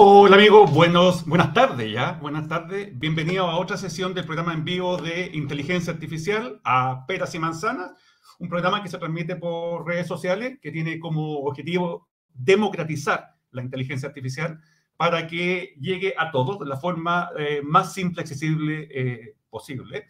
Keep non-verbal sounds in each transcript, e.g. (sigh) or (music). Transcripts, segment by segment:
Hola amigos, buenos, buenas tardes ya, buenas tardes. Bienvenido a otra sesión del programa en vivo de inteligencia artificial a peras y manzanas, un programa que se transmite por redes sociales que tiene como objetivo democratizar la inteligencia artificial para que llegue a todos de la forma eh, más simple y accesible eh, posible.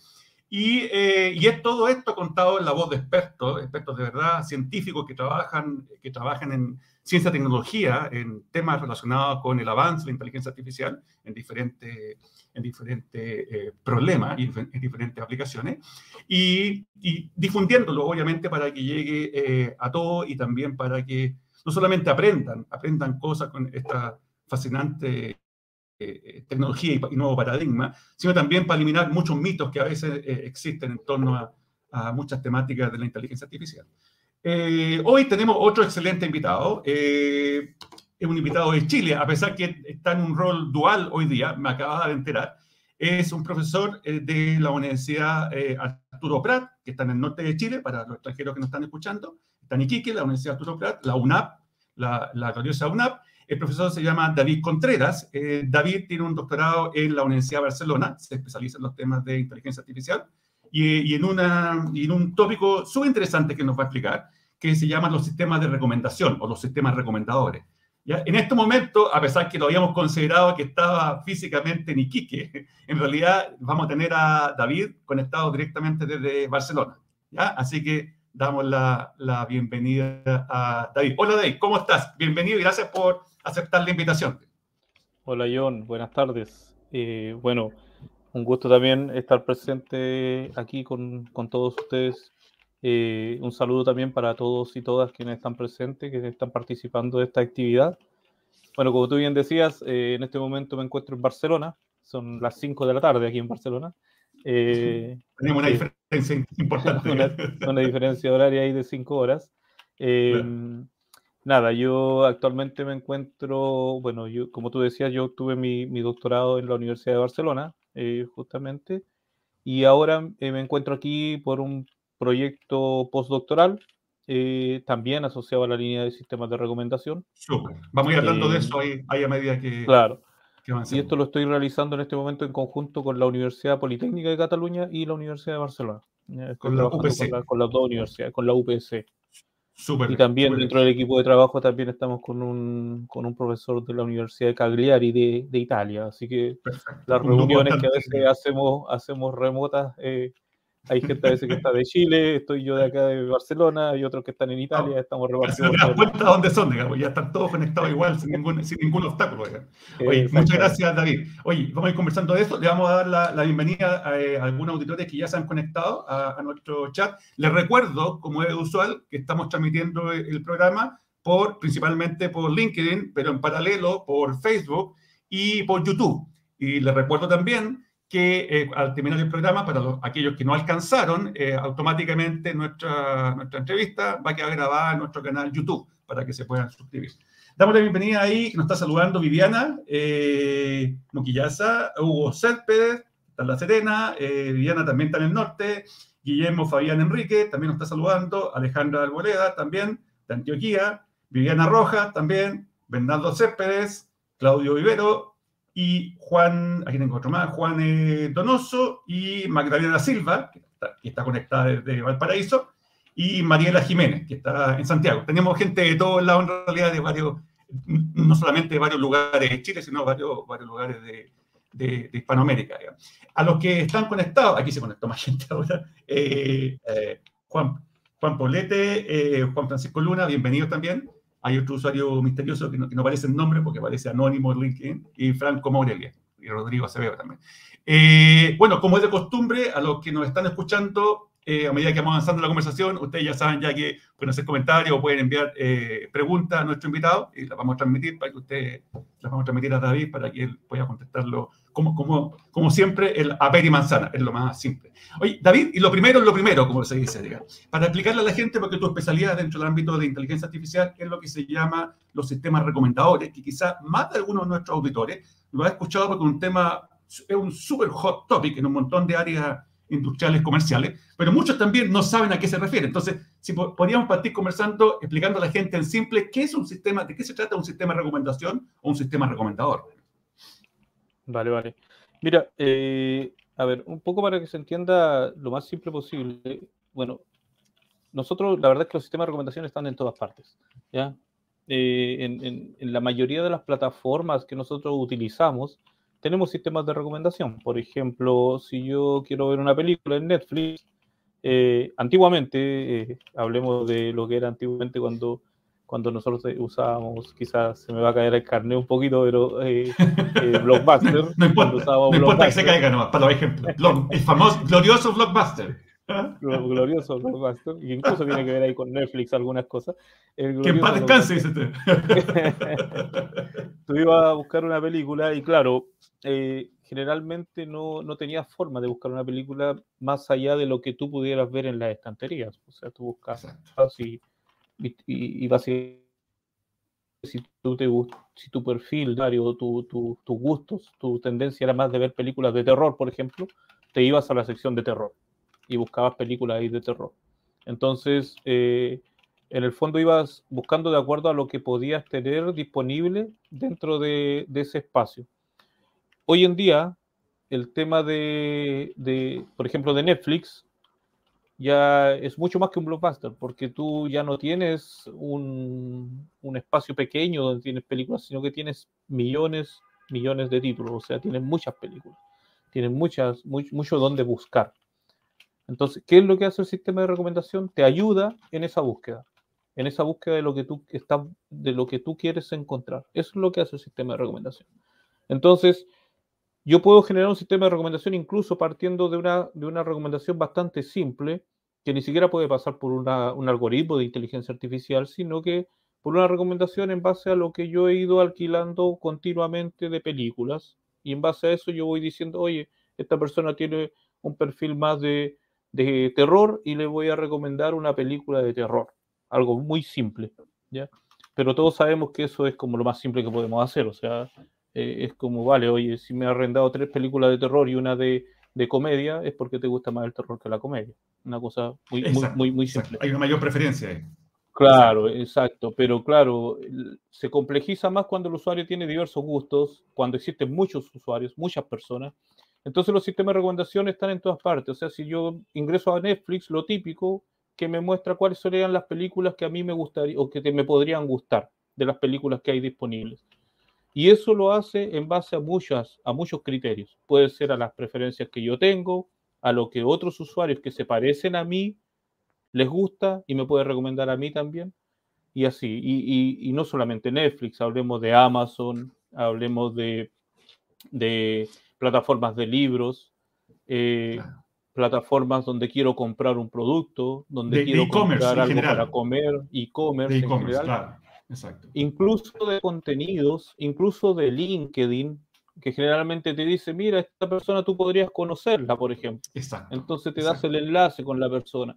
Y, eh, y, es todo esto contado en la voz de expertos, expertos de verdad, científicos que trabajan, que trabajan en ciencia y tecnología, en temas relacionados con el avance de la inteligencia artificial en diferentes, en diferentes eh, problemas y en diferentes aplicaciones, y, y, difundiéndolo obviamente para que llegue eh, a todo y también para que no solamente aprendan, aprendan cosas con esta fascinante eh, tecnología y, nuevo paradigma, sino también para eliminar muchos mitos que a veces eh, existen en torno a, a, muchas temáticas de la inteligencia artificial. Eh, hoy tenemos otro excelente invitado. es un invitado de Chile, a pesar que está en un rol dual hoy día, me acaba de enterar. Es un profesor de la Universidad Arturo Prat, que está en el norte de Chile, para los extranjeros que nos están escuchando. Está en Iquique, la Universidad Arturo Prat, la UNAP, la, la gloriosa UNAP, el profesor se llama David Contreras. Eh, David tiene un doctorado en la Universidad de Barcelona, se especializa en los temas de inteligencia artificial y, en, una, en un tópico súper interesante que nos va a explicar, que se llama los sistemas de recomendación o los sistemas recomendadores. ¿Ya? En este momento, a pesar que lo habíamos considerado que estaba físicamente en Iquique, en realidad vamos a tener a David conectado directamente desde Barcelona. ¿ya? Así que damos la, la bienvenida a David. Hola David, ¿cómo estás? Bienvenido y gracias por aceptar la invitación. Hola John, buenas tardes. Eh, bueno, un gusto también estar presente aquí con, con todos ustedes. Eh, un saludo también para todos y todas quienes están presentes, que están participando de esta actividad. Bueno, como tú bien decías, eh, en este momento me encuentro en Barcelona, son las 5 de la tarde aquí en Barcelona. (laughs) Tenemos una diferencia importante. (laughs) Una, una, diferencia horaria ahí de 5 horas. Claro nada, yo actualmente me encuentro, bueno, yo, como tú decías, yo obtuve mi, mi doctorado en la Universidad de Barcelona, eh, justamente, y ahora eh, me encuentro aquí por un proyecto postdoctoral, eh, también asociado a la línea de sistemas de recomendación. Súper. Vamos a ir hablando de eso ahí, ahí, a medida que... Claro. Que y esto lo estoy realizando en este momento en conjunto con la Universidad Politécnica de Cataluña y la Universidad de Barcelona. con la UPC. Con, con, las dos universidades, con la UPC y también dentro del equipo de trabajo también estamos con un, con un profesor de la Universidad de Cagliari de, de Italia. Así que las reuniones que a veces hacemos, hacemos remotas, eh, hay gente a veces que está de Chile, estoy yo de acá de Barcelona, hay otros que están en Italia, no, estamos repartidos. Se cuenta dónde son, digamos, ya están todos conectados igual, sin ningún, sin ningún obstáculo. Oye, muchas gracias, David. Oye, vamos a ir conversando de esto, le vamos a dar la, la bienvenida a, eh, a, algunos auditores que ya se han conectado a, a, nuestro chat. Les recuerdo, como es usual, que estamos transmitiendo el programa por, principalmente por LinkedIn, pero en paralelo por Facebook y por YouTube. Y les recuerdo también que eh, al terminar el programa, para los, aquellos que no alcanzaron, eh, automáticamente nuestra, nuestra entrevista va a quedar grabada en nuestro canal YouTube para que se puedan suscribir. Damos la bienvenida ahí, nos está saludando Viviana eh, Hugo Céspedes, está en La Serena, eh, Viviana también está en el norte, Guillermo Fabián Enrique también nos está saludando, Alejandra Alboleda también, de Antioquía, Viviana Rojas también, Bernardo Céspedes, Claudio Vivero, y Juan, aquí tengo otro más, Juan eh, Donoso y Magdalena Silva, que está, que está, conectada desde Valparaíso, y Mariela Jiménez, que está en Santiago. Tenemos gente de todos lados, en realidad, de varios, no solamente de varios lugares de Chile, sino varios, varios lugares de, de, de Hispanoamérica. Digamos. A los que están conectados, aquí se conectó más (laughs) gente ahora, eh, eh, Juan, Juan Poblete, Juan Francisco Luna, bienvenidos también. Hay otro usuario misterioso que no, que no aparece el nombre porque aparece anónimo en LinkedIn, y Franco Maurelia, y Rodrigo Acevedo también. Eh, bueno, como es de costumbre, a los que nos están escuchando, eh, a medida que vamos avanzando la conversación, ustedes ya saben ya que pueden hacer comentarios o pueden enviar eh, preguntas a nuestro invitado y las vamos a transmitir para que ustedes las vamos a transmitir a David para que él pueda contestarlo como, como, como siempre, el a y manzana, es lo más simple. Oye, David, y lo primero es lo primero, como se dice, digamos, para explicarle a la gente, porque tu especialidad dentro del ámbito de inteligencia artificial es lo que se llama los sistemas recomendadores, que quizás más de algunos de nuestros auditores lo ha escuchado porque un tema es un super hot topic en un montón de áreas industriales, comerciales, pero muchos también no saben a qué se refiere. Entonces, si podríamos partir conversando, explicando a la gente en simple qué es un sistema, de qué se trata un sistema de recomendación o un sistema recomendador. Vale, vale. Mira, eh, a ver, un poco para que se entienda lo más simple posible. Bueno, nosotros, la verdad es que los sistemas de recomendación están en todas partes. ¿ya? Eh, en, la mayoría de las plataformas que nosotros utilizamos, tenemos sistemas de recomendación. Por ejemplo, si yo quiero ver una película en Netflix, eh, antiguamente, hablemos de lo que era antiguamente cuando cuando nosotros usábamos, quizás se me va a caer el carnet un poquito, pero eh, eh Blockbuster. (laughs) no importa, no importa que se caiga nomás, para los ejemplos. El famoso, glorioso Blockbuster. Glorioso Blockbuster, y incluso tiene que ver ahí con Netflix algunas cosas. que en paz descanse, dice usted. (laughs) Tú ibas a buscar una película y claro, eh, generalmente no, no tenías forma de buscar una película más allá de lo que tú pudieras ver en las estanterías. O sea, tú buscas así y, básicamente si tú te si tu perfil, Dario, tu, tus gustos, tu tendencia era más de ver películas de terror, por ejemplo, te ibas a la sección de terror y buscabas películas ahí de terror. Entonces, eh, en el fondo ibas buscando de acuerdo a lo que podías tener disponible dentro de, ese espacio. Hoy en día, el tema de, por ejemplo, de Netflix, ya es mucho más que un blockbuster, porque tú ya no tienes un, un, espacio pequeño donde tienes películas, sino que tienes millones, millones de títulos, o sea, tienes muchas películas, tienes muchas, mucho donde buscar. Entonces, ¿qué es lo que hace el sistema de recomendación? Te ayuda en esa búsqueda, en esa búsqueda de lo que tú, está, de lo que tú quieres encontrar. Eso es lo que hace el sistema de recomendación. Entonces, yo puedo generar un sistema de recomendación incluso partiendo de una, de una recomendación bastante simple, que ni siquiera puede pasar por un algoritmo de inteligencia artificial, sino que por una recomendación en base a lo que yo he ido alquilando continuamente de películas. Y en base a eso yo voy diciendo, oye, esta persona tiene un perfil más de, de terror y le voy a recomendar una película de terror. Algo muy simple, ¿ya? Pero todos sabemos que eso es como lo más simple que podemos hacer. O sea, eh, es como, vale, oye, si me ha arrendado tres películas de terror y una de, de, comedia, es porque te gusta más el terror que la comedia. Una cosa muy, muy, muy, simple. Hay una mayor preferencia ahí. Claro, exacto. pero claro, se complejiza más cuando el usuario tiene diversos gustos, cuando existen muchos usuarios, muchas personas. Entonces los sistemas de recomendación están en todas partes. O sea, si yo ingreso a Netflix, lo típico que me muestra cuáles serían las películas que a mí me gustaría o que me podrían gustar de las películas que hay disponibles. Y eso lo hace en base a, muchas, a muchos criterios. Puede ser a las preferencias que yo tengo, a lo que otros usuarios que se parecen a mí les gusta y me puede recomendar a mí también. Y así. Y, no solamente Netflix, hablemos de Amazon, hablemos de, de plataformas de libros, eh, plataformas donde quiero comprar un producto, donde quiero comprar algo para comer, e-commerce en general. Exacto. Incluso de contenidos, incluso de LinkedIn, que generalmente te dice, mira, esta persona tú podrías conocerla, por ejemplo. Exacto. Entonces te das el enlace con la persona.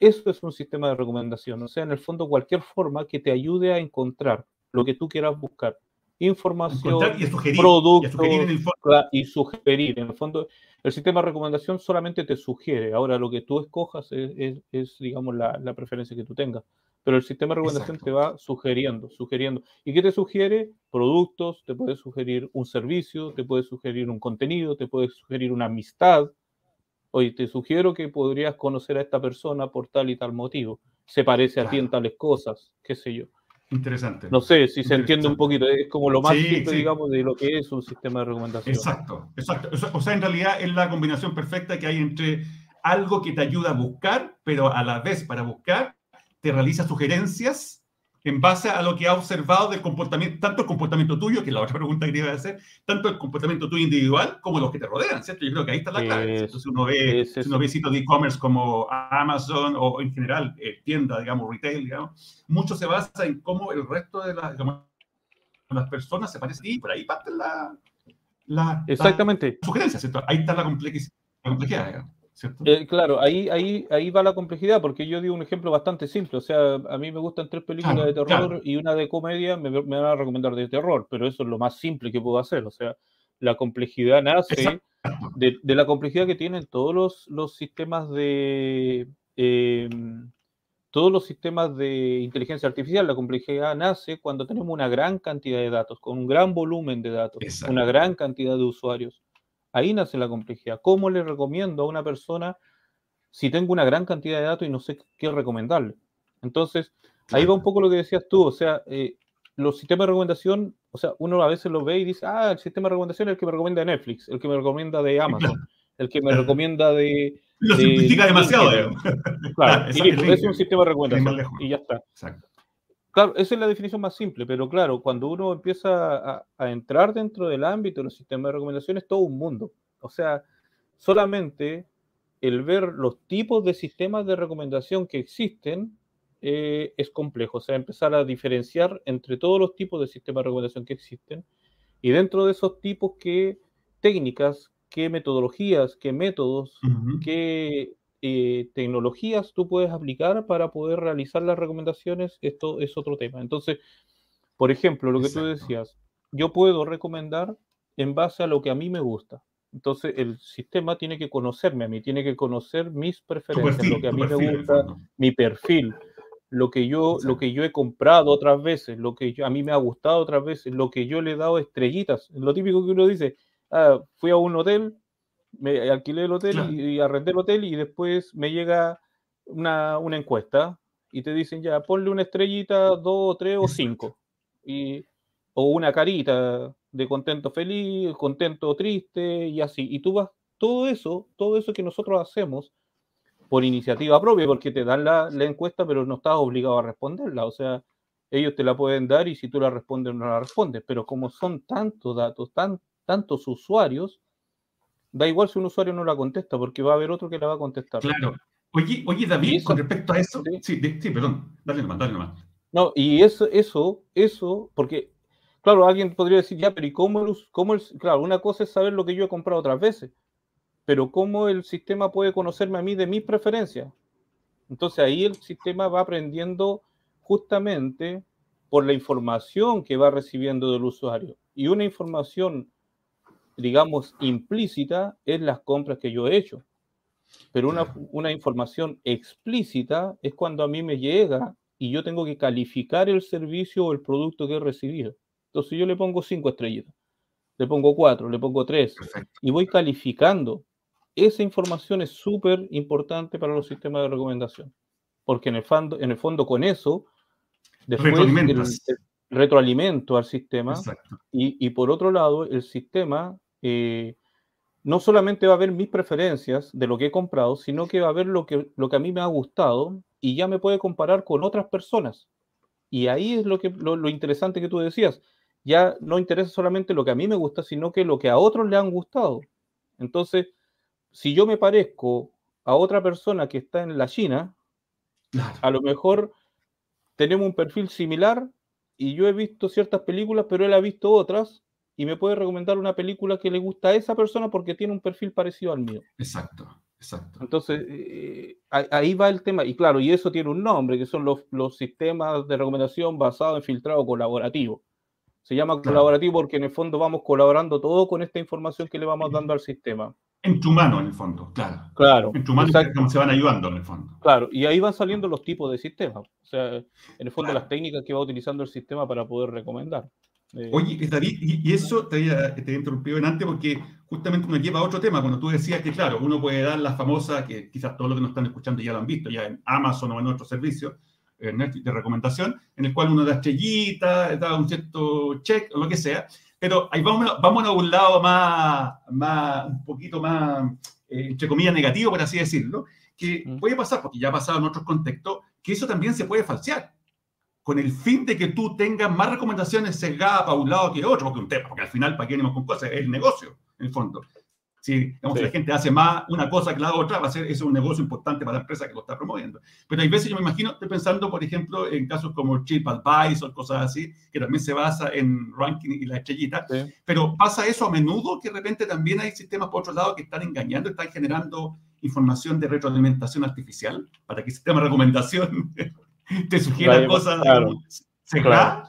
Eso es un sistema de recomendación, o sea, en el fondo cualquier forma que te ayude a encontrar lo que tú quieras buscar. Información, productos y, sugerir. En el fondo, el sistema de recomendación solamente te sugiere. Ahora, lo que tú escojas es, digamos, la, la preferencia que tú tengas pero el sistema de recomendación te va sugiriendo, sugiriendo. ¿Y qué te sugiere? Productos, te puede sugerir un servicio, te puede sugerir un contenido, te puede sugerir una amistad. Oye, te sugiero que podrías conocer a esta persona por tal y tal motivo. Se parece a ti en tales cosas, qué sé yo. Interesante. No sé si se entiende un poquito, es como lo más simple, digamos, de lo que es un sistema de recomendación. Exacto, exacto. O sea, en realidad es la combinación perfecta que hay entre algo que te ayuda a buscar, pero a la vez para buscar te realiza sugerencias en base a lo que ha observado del comportamiento, tanto el comportamiento tuyo, que es la otra pregunta que quería hacer, tanto el comportamiento tuyo individual como los que te rodean, ¿cierto? Yo creo que ahí está la clave. Entonces uno ve, si uno ve sitios de e-commerce como Amazon o en general eh, tienda, digamos, retail, digamos, mucho se basa en cómo el resto de las, las personas se parecen y por ahí parte la, la, Exactamente. sugerencia, ¿cierto? Ahí está la complejidad, la complejidad digamos. Eh, claro, ahí, ahí, ahí va la complejidad, porque yo digo un ejemplo bastante simple. O sea, a mí me gustan tres películas de terror y una de comedia me, me, van a recomendar de terror, pero eso es lo más simple que puedo hacer. O sea, la complejidad nace de, la complejidad que tienen todos los, los sistemas de em, todos los sistemas de inteligencia artificial. La complejidad nace cuando tenemos una gran cantidad de datos, con un gran volumen de datos, una gran cantidad de usuarios. Ahí nace la complejidad. ¿Cómo le recomiendo a una persona si tengo una gran cantidad de datos y no sé qué recomendarle? Entonces, ahí va un poco lo que decías tú, o sea, eh, los sistemas de recomendación, o sea, uno a veces lo ve y dice, ah, el sistema de recomendación es el que me recomienda de Netflix, el que me recomienda de Amazon, el que me recomienda de... Lo simplifica demasiado. Claro, (laughs) y es un sistema de recomendación y ya está. Claro, esa es la definición más simple, pero claro, cuando uno empieza a, entrar dentro del ámbito de los sistemas de recomendación es todo un mundo. O sea, solamente el ver los tipos de sistemas de recomendación que existen eh, es complejo. O sea, empezar a diferenciar entre todos los tipos de sistemas de recomendación que existen y dentro de esos tipos, qué técnicas, qué metodologías, qué métodos, qué eh, tecnologías tú puedes aplicar para poder realizar las recomendaciones, esto es otro tema. Entonces, por ejemplo, lo que tú decías, yo puedo recomendar en base a lo que a mí me gusta. Entonces, el sistema tiene que conocerme a mí, tiene que conocer mis preferencias, lo que a mí me gusta, mi perfil, lo que yo, lo que yo he comprado otras veces, lo que a mí me ha gustado otras veces, lo que yo le he dado estrellitas. Lo típico que uno dice, ah, fui a un hotel, me alquilé el hotel y, arrendé el hotel y después me llega una, encuesta y te dicen ya, ponle una estrellita, dos, tres o cinco. (laughs) Y, o una carita de contento feliz, contento triste y así. Y tú vas, todo eso, todo eso que nosotros hacemos por iniciativa propia, porque te dan la, encuesta, pero no estás obligado a responderla. O sea, ellos te la pueden dar y si tú la respondes, no la respondes. Pero como son tantos datos, tan, tantos usuarios, da igual si un usuario no la contesta, porque va a haber otro que la va a contestar. Claro. Oye, oye David, con respecto a eso, sí, sí, perdón, dale nomás, dale nomás. No, y eso, eso, eso, porque, claro, alguien podría decir, ya, pero ¿y cómo el, cómo el, claro, una cosa es saber lo que yo he comprado otras veces, pero ¿cómo el sistema puede conocerme a mí de mis preferencias? Entonces ahí el sistema va aprendiendo justamente por la información que va recibiendo del usuario. Y una información, digamos, implícita es las compras que yo he hecho. Pero una, una información explícita es cuando a mí me llega y yo tengo que calificar el servicio o el producto que he recibido. Entonces yo le pongo cinco estrellitas, le pongo cuatro, le pongo tres y voy calificando. Esa información es súper importante para los sistemas de recomendación, porque en el, fondo, en el fondo con eso, después el, retroalimento al sistema y, por otro lado, el sistema eh, no solamente va a ver mis preferencias de lo que he comprado, sino que va a ver lo que, lo que a mí me ha gustado y ya me puede comparar con otras personas. Y ahí es lo, que, lo interesante que tú decías. Ya no interesa solamente lo que a mí me gusta, sino que lo que a otros le han gustado. Entonces, si yo me parezco a otra persona que está en la China, a lo mejor tenemos un perfil similar y yo he visto ciertas películas, pero él ha visto otras y me puede recomendar una película que le gusta a esa persona porque tiene un perfil parecido al mío. Exacto, exacto. Entonces, eh, ahí va el tema. Y claro, y eso tiene un nombre, que son los, los sistemas de recomendación basados en filtrado colaborativo. Se llama colaborativo porque en el fondo vamos colaborando todo con esta información que le vamos dando al sistema. En tu mano, en el fondo, claro. Claro. En tu mano se van ayudando, en el fondo. Claro, y ahí van saliendo los tipos de sistemas. O sea, en el fondo, las técnicas que va utilizando el sistema para poder recomendar. Eh, Oye, David, y, eso te había, te interrumpido en antes porque justamente me lleva a otro tema. Cuando tú decías que, claro, uno puede dar la famosa, que quizás todos los que nos están escuchando ya lo han visto, ya en Amazon o en otros servicios de recomendación, en el cual uno da estrellita, da un cierto check o lo que sea pero ahí vamos, vamos a un lado más, más un poquito más, eh, entre comillas, negativo, por así decirlo, que mm. puede pasar, porque ya ha pasado en otros contextos, que eso también se puede falsear, con el fin de que tú tengas más recomendaciones sesgadas para un lado que otro, porque un tema, porque al final, ¿para qué venimos con cosas? Es el negocio, en el fondo. Si la gente hace más una cosa que la otra, va a ser eso un negocio importante para la empresa que lo está promoviendo. Pero hay veces yo me imagino, estoy pensando, por ejemplo, en casos como TripAdvisor, cosas así, que también se basa en ranking y la estrellita. Pero pasa eso a menudo, que de repente también hay sistemas por otro lado que están engañando, están generando información de retroalimentación artificial para que el sistema de recomendación (laughs) (laughs) te sugiera cosas. Claro.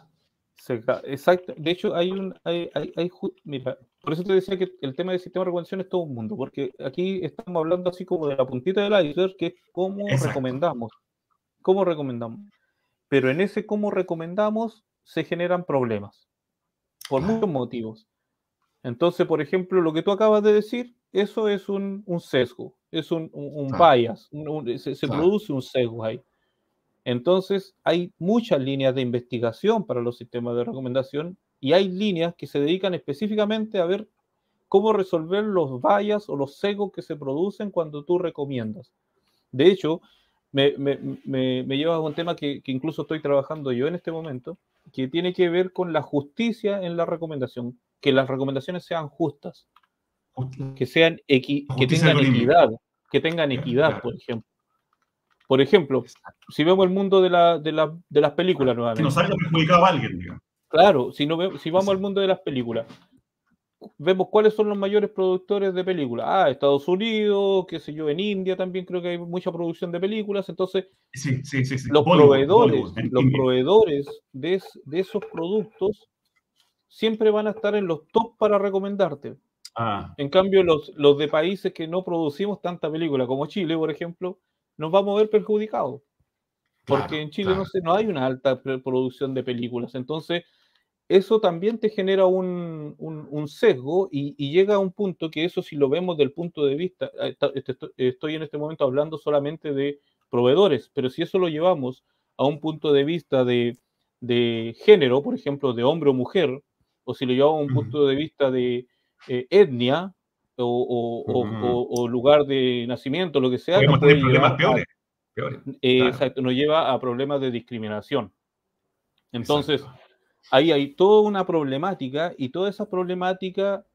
exacto. De hecho, hay un. Hay, hay, mira, por eso te decía que el tema del sistema de recomendación es todo un mundo, porque aquí estamos hablando así como de la puntita del iceberg, que es cómo recomendamos. ¿Cómo recomendamos? Pero en ese cómo recomendamos se generan problemas, por muchos motivos. Entonces, por ejemplo, lo que tú acabas de decir, eso es un, sesgo, es un, un, bias, se, produce un sesgo ahí. Entonces, hay muchas líneas de investigación para los sistemas de recomendación y hay líneas que se dedican específicamente a ver cómo resolver los bias o los sesgos que se producen cuando tú recomiendas. De hecho, me, lleva a un tema que, que, incluso estoy trabajando yo en este momento, que tiene que ver con la justicia en la recomendación, que las recomendaciones sean justas, que sean que tengan equidad, que tengan equidad, por ejemplo. Por ejemplo, si vemos el mundo de, la, de, la, de las películas nuevamente. Que nos haya perjudicado a alguien, Claro, si, no si vamos al mundo de las películas, vemos cuáles son los mayores productores de películas. Ah, Estados Unidos, qué sé yo, en India también creo que hay mucha producción de películas. Entonces, los proveedores, los proveedores de, de, esos productos siempre van a estar en los top para recomendarte. Ah. En cambio, los, los de países que no producimos tanta película, como Chile, por ejemplo, nos vamos a ver perjudicados. Porque en Chile no, sé, no hay una alta producción de películas. Entonces, eso también te genera un, un, sesgo y, llega a un punto que eso si lo vemos del punto de vista, eh, este, estoy en este momento hablando solamente de proveedores, pero si eso lo llevamos a un punto de vista de, de género, por ejemplo, de hombre o mujer, o si lo llevamos a un punto de vista de eh, etnia, o, lugar de nacimiento, lo que sea. Podemos tener problemas peores. Eh, exacto, nos lleva a problemas de discriminación. Entonces, ahí hay toda una problemática y toda esa problemática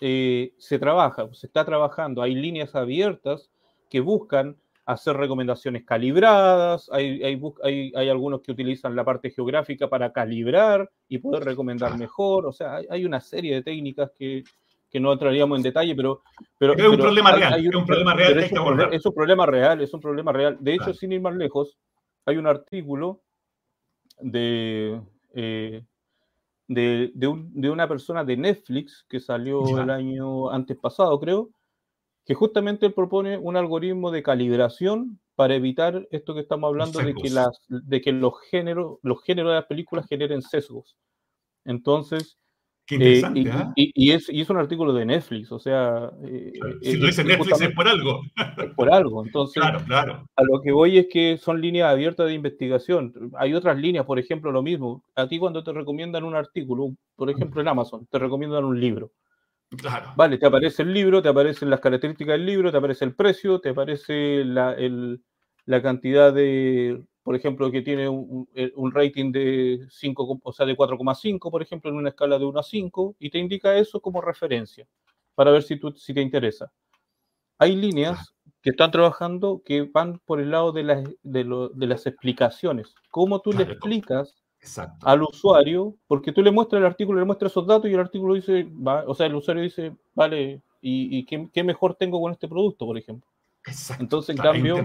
eh, se trabaja, se está trabajando. Hay líneas abiertas que buscan hacer recomendaciones calibradas, hay, hay, hay, algunos que utilizan la parte geográfica para calibrar y poder recomendar mejor, o sea, hay, una serie de técnicas que, que no entraríamos en detalle, pero... pero, es un problema real, es un problema real es, un, problema real, es un problema real. De hecho, sin ir más lejos, hay un artículo de, eh, de, de, una persona de Netflix que salió el año antes pasado, creo, que justamente propone un algoritmo de calibración para evitar esto que estamos hablando de que, las, de que los, géneros, los géneros de las películas generen sesgos. Entonces, Qué interesante, ¿ah? y, es, y, es, un artículo de Netflix, o sea... Eh, si lo dice Netflix es por algo. Es por algo, entonces... Claro, claro. A lo que voy es que son líneas abiertas de investigación. Hay otras líneas, por ejemplo, lo mismo. A ti cuando te recomiendan un artículo, por ejemplo en Amazon, te recomiendan un libro. Claro. Vale, te aparece el libro, te aparecen las características del libro, te aparece el precio, te aparece la, el, la cantidad de por ejemplo, que tiene un, eh, rating de 5, o sea, de 4,5, por ejemplo, en una escala de 1 a 5, y te indica eso como referencia para ver si, tú, si te interesa. Hay líneas que están trabajando que van por el lado de las, de, las explicaciones. ¿Cómo tú le explicas al usuario? Porque tú le muestras el artículo, le muestras esos datos y el artículo dice, o sea, el usuario dice, vale, ¿y, qué, mejor tengo con este producto, por ejemplo? Entonces, en cambio,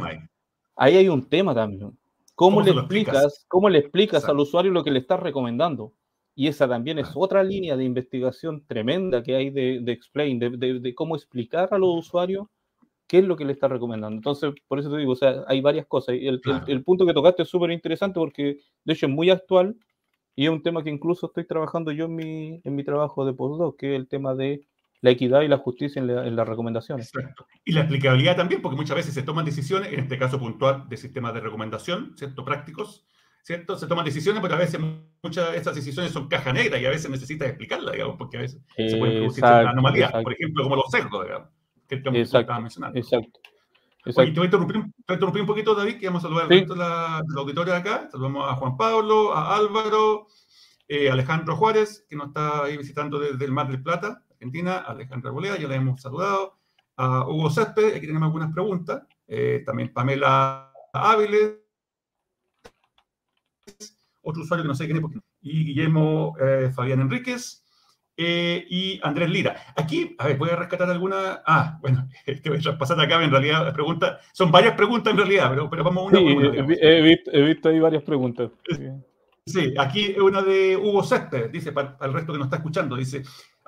ahí hay un tema también. ¿Cómo, le explicas, ¿Cómo le explicas al usuario lo que le estás recomendando? Y esa también es otra línea de investigación tremenda que hay de, explain, de, cómo explicar a los usuarios qué es lo que le está recomendando. Entonces, por eso te digo, o sea, hay varias cosas. El, el, punto que tocaste es súper interesante porque, de hecho, es muy actual y es un tema que incluso estoy trabajando yo en mi, en mi trabajo de postdoc, que es el tema de la equidad y la justicia en, las recomendaciones. Y la aplicabilidad también, porque muchas veces se toman decisiones, en este caso puntual, de sistemas de recomendación, ¿cierto? Prácticos, ¿cierto? Se toman decisiones, pero a veces muchas de esas decisiones son caja negra y a veces necesitas explicarla, digamos, porque a veces se pueden producir anomalías, por ejemplo, como los sesgos, digamos, que estaba mencionando. Exacto. Exacto. te voy, a interrumpir, un poquito, David, que vamos a saludar sí. a la, auditorio de acá. Saludamos a Juan Pablo, a Álvaro, eh, Alejandro Juárez, que nos está ahí visitando desde el Mar del Plata. Argentina, Alejandra Bolea, ya la hemos saludado, a Hugo Césped, aquí tenemos algunas preguntas, eh, también Pamela Áviles, otro usuario que no sé quién es, y Guillermo eh, Fabián Enríquez, eh, y Andrés Lira. Aquí, a ver, voy a rescatar alguna. Ah, bueno, (laughs) es que voy a pasar acá, en realidad, las preguntas. Son varias preguntas en realidad, pero, pero vamos una sí, He, visto, he, visto, ahí varias preguntas. Sí, aquí es una de Hugo Céspedes, dice, para, el resto que nos está escuchando, dice,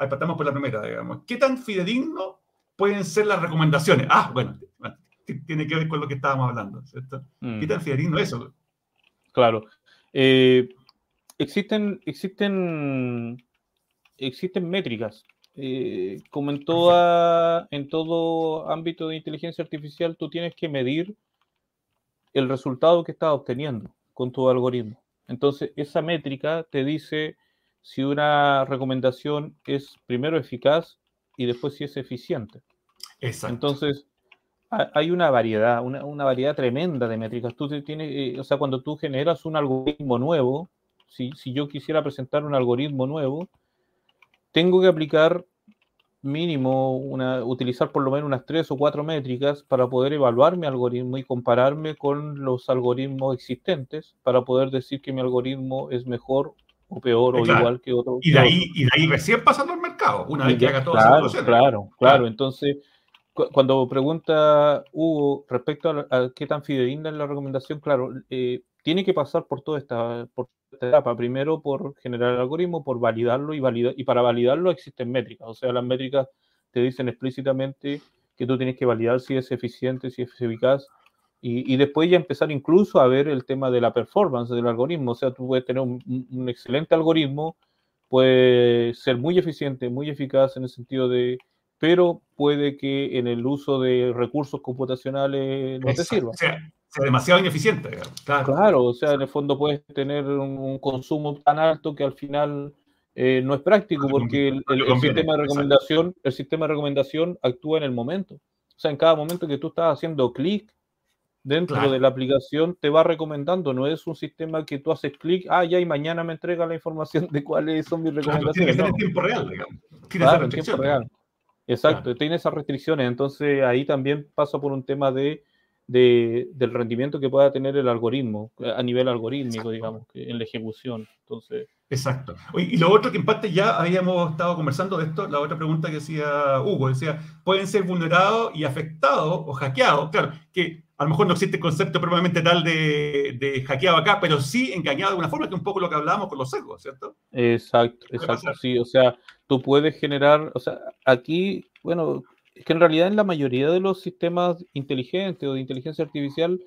partamos por la primera, digamos. ¿Qué tan fidedigno pueden ser las recomendaciones? Ah, bueno, tiene que ver con lo que estábamos hablando, ¿cierto? ¿Qué tan mm. fidedigno es eso? Claro. Eh, existen, existen, existen métricas. Eh, como en, toda, en todo ámbito de inteligencia artificial, tú tienes que medir el resultado que estás obteniendo con tu algoritmo. Entonces, esa métrica te dice si una recomendación es primero eficaz y después si es eficiente. Exacto. Entonces, hay una variedad, una, variedad tremenda de métricas. Tú tienes, eh, o sea, cuando tú generas un algoritmo nuevo, si, si yo quisiera presentar un algoritmo nuevo, tengo que aplicar mínimo, una, utilizar por lo menos unas tres o cuatro métricas para poder evaluar mi algoritmo y compararme con los algoritmos existentes para poder decir que mi algoritmo es mejor o peor o igual que otro. Y de, ahí, y de ahí recién pasando al mercado, una vez que haga todo Claro, claro, claro. Entonces, cuando pregunta Hugo respecto a, qué tan fidedigna es la recomendación, claro, eh, tiene que pasar por toda esta, por etapa. Primero por generar el algoritmo, por validarlo y, validar, y para validarlo existen métricas. O sea, las métricas te dicen explícitamente que tú tienes que validar si es eficiente, si es eficaz. Y, y, después ya empezar incluso a ver el tema de la performance del algoritmo. O sea, tú puedes tener un, un excelente algoritmo, puede ser muy eficiente, muy eficaz en el sentido de, pero puede que en el uso de recursos computacionales no te sirva sea demasiado ineficiente. Claro. o sea, en el fondo puedes tener un, consumo tan alto que al final eh, no es práctico porque el, sistema de recomendación, el sistema de recomendación actúa en el momento. O sea, en cada momento que tú estás haciendo clic dentro de la aplicación te va recomendando, no es un sistema que tú haces clic, ah, ya y mañana me entrega la información de cuáles son mis recomendaciones. tiene que ser en tiempo real, digamos. claro, en tiempo real. Exacto, tiene esas restricciones, entonces ahí también pasa por un tema de del rendimiento que pueda tener el algoritmo, a nivel algorítmico, digamos, en la ejecución. Entonces... Exacto. y lo otro que en parte ya habíamos estado conversando de esto, la otra pregunta que hacía Hugo, decía, pueden ser vulnerados y afectados o hackeados. Claro, que a lo mejor no existe el concepto propiamente tal de, de hackeado acá, pero sí engañado de alguna forma, que es un poco lo que hablábamos con los sesgos, ¿cierto? Exacto, exacto, sí. O sea, tú puedes generar, o sea, aquí, bueno, es que en realidad en la mayoría de los sistemas inteligentes o de inteligencia artificial,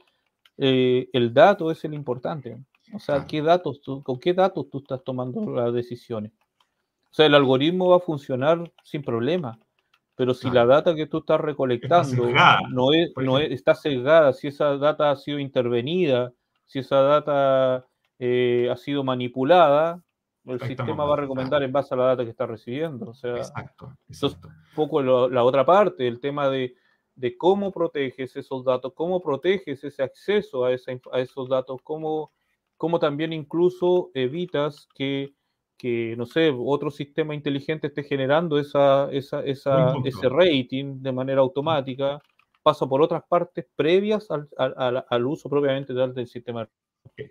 eh, el dato es el importante. O sea, ¿qué datos ¿con qué datos tú estás tomando las decisiones? O sea, el algoritmo va a funcionar sin problema, pero si la data que tú estás recolectando no, es, no está sesgada, si esa data ha sido intervenida, si esa data eh, ha sido manipulada, el sistema va a recomendar en base a la data que está recibiendo. O sea, exacto, un poco la otra parte, el tema de, cómo proteges esos datos, cómo proteges ese acceso a, a esos datos, cómo, cómo, también incluso evitas que, que, no sé, otro sistema inteligente esté generando esa, esa, esa ese rating de manera automática, pasa por otras partes previas al, al, al uso propiamente del sistema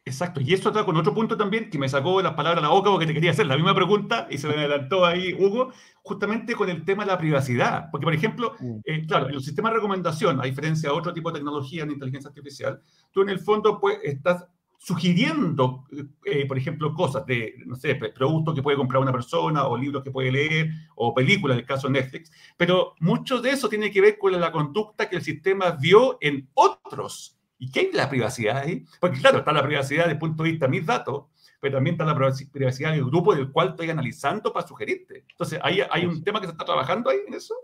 Exacto, y esto está con otro punto también que me sacó las palabras a la boca porque te quería hacer la misma pregunta y se me adelantó ahí Hugo, justamente con el tema de la privacidad. Porque, por ejemplo, mm. eh, claro, en el sistema de recomendación, a diferencia de otro tipo de tecnología en inteligencia artificial, tú en el fondo pues, estás sugiriendo, eh, por ejemplo, cosas de, no sé, productos que puede comprar una persona o libros que puede leer o películas, en el caso de Netflix, pero mucho de eso tiene que ver con la conducta que el sistema vio en otros ¿Y qué hay de la privacidad ahí? Porque claro, está la privacidad desde el punto de vista de mis datos, pero también está la privacidad del grupo del cual estoy analizando para sugerirte. Entonces, ¿hay, hay un tema que se está trabajando ahí en eso?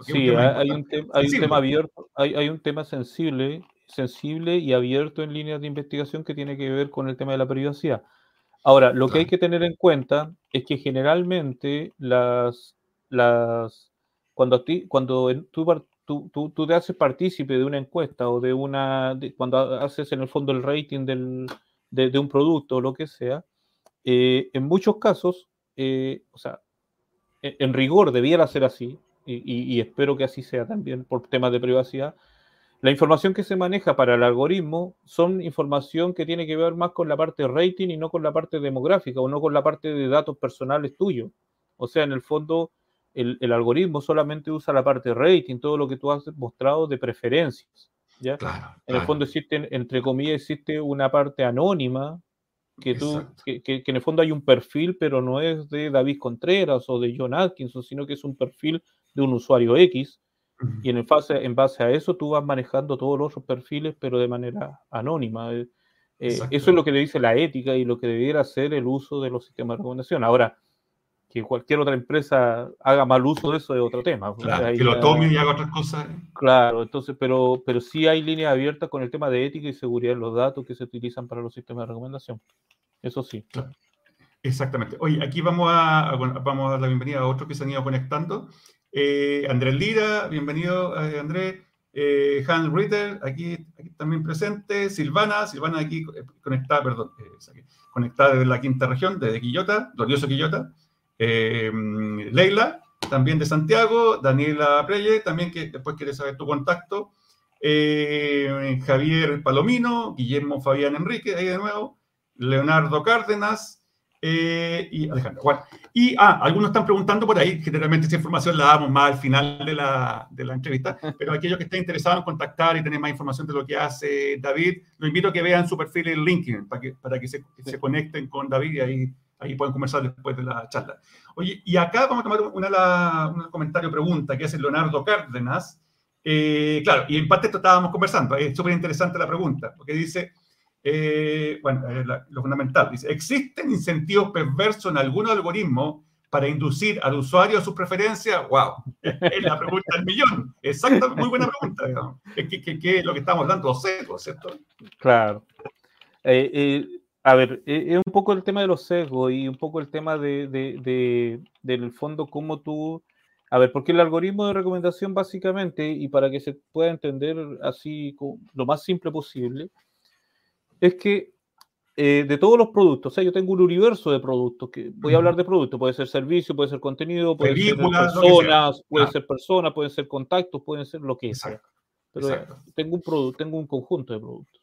sí, hay, un, hay un, tema abierto, hay, hay un tema sensible, sensible y abierto en líneas de investigación que tiene que ver con el tema de la privacidad. Ahora, lo que hay que tener en cuenta es que generalmente las, las cuando, ti, cuando tú tú, tú, tú, te haces partícipe de una encuesta o de una, cuando haces en el fondo el rating del, de, de, un producto o lo que sea, eh, en muchos casos, eh, o sea, en, en, rigor debiera ser así, y, y, espero que así sea también por temas de privacidad, la información que se maneja para el algoritmo son información que tiene que ver más con la parte rating y no con la parte demográfica o no con la parte de datos personales tuyos. O sea, en el fondo, el, algoritmo solamente usa la parte rating, todo lo que tú has mostrado de preferencias. ¿ya? en el fondo existe, entre comillas, existe una parte anónima que, tú, que, que, en el fondo hay un perfil, pero no es de David Contreras o de John Atkinson, sino que es un perfil de un usuario X. Y en, base, en base a eso tú vas manejando todos los otros perfiles, pero de manera anónima. Eh, eh, eso es lo que le dice la ética y lo que debiera ser el uso de los sistemas de recomendación. Ahora, que cualquier otra empresa haga mal uso de eso es otro tema. que lo tome y haga otras cosas. Claro, entonces, pero, pero sí hay líneas abiertas con el tema de ética y seguridad de los datos que se utilizan para los sistemas de recomendación. Eso sí. Exactamente. Oye, aquí vamos a, vamos a dar la bienvenida a otros que se han ido conectando. Eh, Andrés Lira, bienvenido eh, Andrés. Eh, Hans Ritter, aquí, también presente. Silvana, Silvana aquí conectada, perdón, conectada desde la quinta región, desde Quillota, glorioso Quillota. Leila, también de Santiago, Daniela Preye, también que después quiere saber tu contacto, Javier Palomino, Guillermo Fabián Enrique, ahí de nuevo, Leonardo Cárdenas eh, y Alejandro. y ah, algunos están preguntando por ahí, generalmente esa información la damos más al final de la, de la entrevista, (laughs) pero aquellos que estén interesados en contactar y tener más información de lo que hace David, lo invito a que vean su perfil en LinkedIn para que, para que se, se conecten con David y ahí ahí pueden conversar después de la charla. Oye, y acá vamos a tomar una, un comentario pregunta que hace Leonardo Cárdenas. Eh, claro, y en parte esto estábamos conversando, es súper interesante la pregunta, porque dice, eh, bueno, eh, lo fundamental, dice, ¿existen incentivos perversos en algún algoritmo para inducir al usuario a sus preferencias? ¡Wow! Es la pregunta del millón. Exacto, muy buena pregunta. Digamos. ¿Qué, es lo que estamos hablando? Los sesgos, ¿cierto? Claro. Eh, a ver, e, es un poco el tema de los sesgos y un poco el tema de, de, del fondo, cómo tú... A ver, porque el algoritmo de recomendación básicamente, y para que se pueda entender así lo más simple posible, es que eh, de todos los productos, o sea, yo tengo un universo de productos, que voy a hablar de productos, puede ser servicio, puede ser contenido, puede ser personas, puede ser personas, pueden ser contactos, pueden ser lo que sea. Pero tengo un producto, tengo un conjunto de productos.